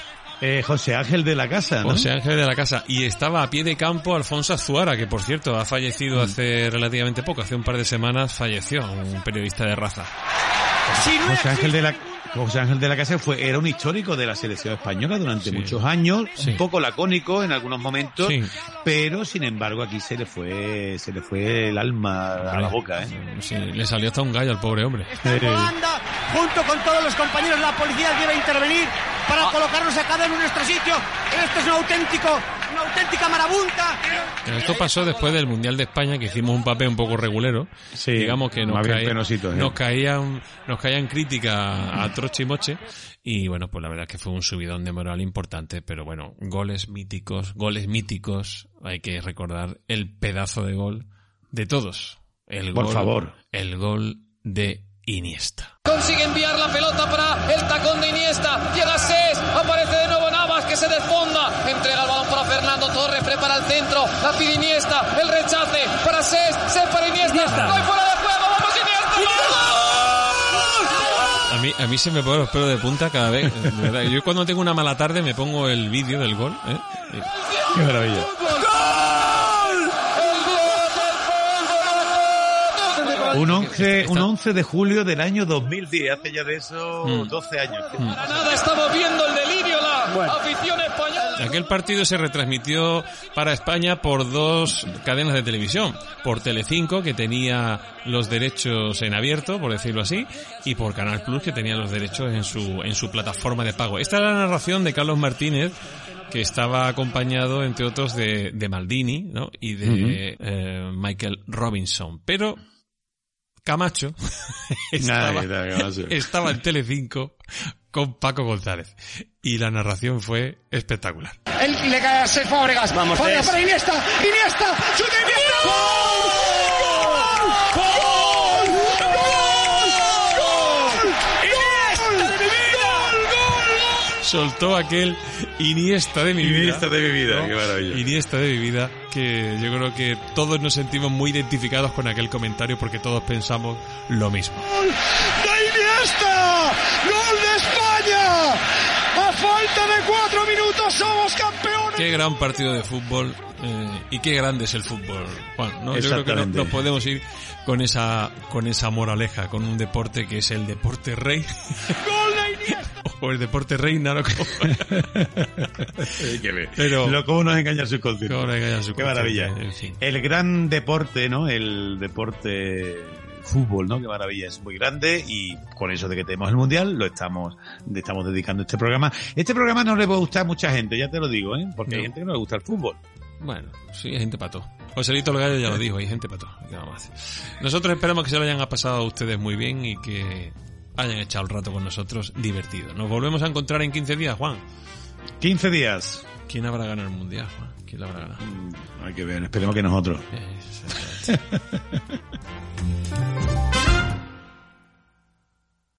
Eh, José Ángel de la Casa, ¿no? José Ángel de la Casa. Y estaba a pie de campo Alfonso Azuara, que por cierto ha Mm. fallecido hace relativamente poco, hace un par de semanas falleció, un periodista de raza. José Ángel de la José Ángel de la Casa fue, era un histórico de la selección española durante muchos años, un poco lacónico en algunos momentos, Sí. pero sin embargo aquí se le fue, se le fue el alma a la boca, ¿eh? Sí, le salió hasta un gallo al pobre hombre. Anda, junto con todos los compañeros, la policía debe intervenir para colocarnos a cada uno en nuestro sitio. Esto es un auténtico, una auténtica marabunta. Esto pasó después del Mundial de España, que hicimos un papel un poco regulero. Sí, Digamos que nos, caía- penosito, ¿eh? nos caían, nos caían críticas a troche y moche. Y bueno, pues la verdad es que fue un subidón de moral importante. Pero bueno, goles míticos, goles míticos. Hay que recordar el pedazo de gol de todos. El Por gol- favor. El gol de Iniesta. Consigue enviar la pelota para el tacón de Iniesta. Llega Ses, aparece de nuevo que se desfonda. Entrega el balón para Fernando Torres, prepara el centro. La pide Iniesta, el rechace para Ses, Ses para Iniesta. No hay fuera de juego, vamos Iniesta. A mí, a mí se me ponen los pelos de punta cada vez. verdad. Yo cuando tengo una mala tarde me pongo el vídeo del gol. ¿eh? Y- Qué maravilla. Un 11, un 11 de julio del año 2010, hace ya de eso Mm. 12 años. Nada, estamos viendo el delirio, afición española. Aquel partido se retransmitió para España por dos cadenas de televisión. Por Telecinco, que tenía los derechos en abierto, por decirlo así, y por Canal Plus, que tenía los derechos en su, en su plataforma de pago. Esta era la narración de Carlos Martínez, que estaba acompañado, entre otros, de, de Maldini, ¿no? Y de eh, Michael Robinson. Pero Camacho estaba, Camacho. estaba en Telecinco con Paco González. Y la narración fue espectacular. Él le cae a Fábregas. Vamos, Fábregas para Iniesta. Iniesta. ¡Chute Iniesta! ¡Gol! ¡Gol! ¡Gol! ¡Iniesta de mi vida! ¡Gol! ¡Gol! soltó aquel Iniesta de mi vida. Iniesta de mi vida, qué maravilla. Iniesta de mi vida, que yo creo que todos nos sentimos muy identificados con aquel comentario porque todos pensamos lo mismo. ¡Gol de Iniesta! ¡Gol A falta de cuatro minutos somos campeones. Qué gran partido de fútbol eh, y qué grande es el fútbol, Juan. ¿no? Yo creo que nos podemos ir con esa con esa moraleja, con un deporte que es el deporte rey ¡Gol de Iniesta! o el deporte reina, ¿no? Como- Pero, Lo, ¿Cómo nos engaña el subconsciente? Cómo nos engaña el Qué maravilla. en fin. El gran deporte, ¿no? El deporte fútbol, ¿no? Qué maravilla, es muy grande y con eso de que tenemos el mundial lo estamos le estamos dedicando este programa. Este programa no le va a gustar a mucha gente, ya te lo digo, ¿eh? Porque hay gente que no le gusta el fútbol. Bueno, sí, hay gente pato. Joselito el Gallo ya lo dijo, hay gente pato. ¿Qué vamos a hacer? Nosotros esperamos que se lo hayan pasado a ustedes muy bien y que hayan echado el rato con nosotros divertido. Nos volvemos a encontrar en 15 días, Juan. 15 días. ¿Quién habrá ganado el mundial, Juan? ¿Quién lo habrá ganado? Hay que ver, esperemos que nosotros.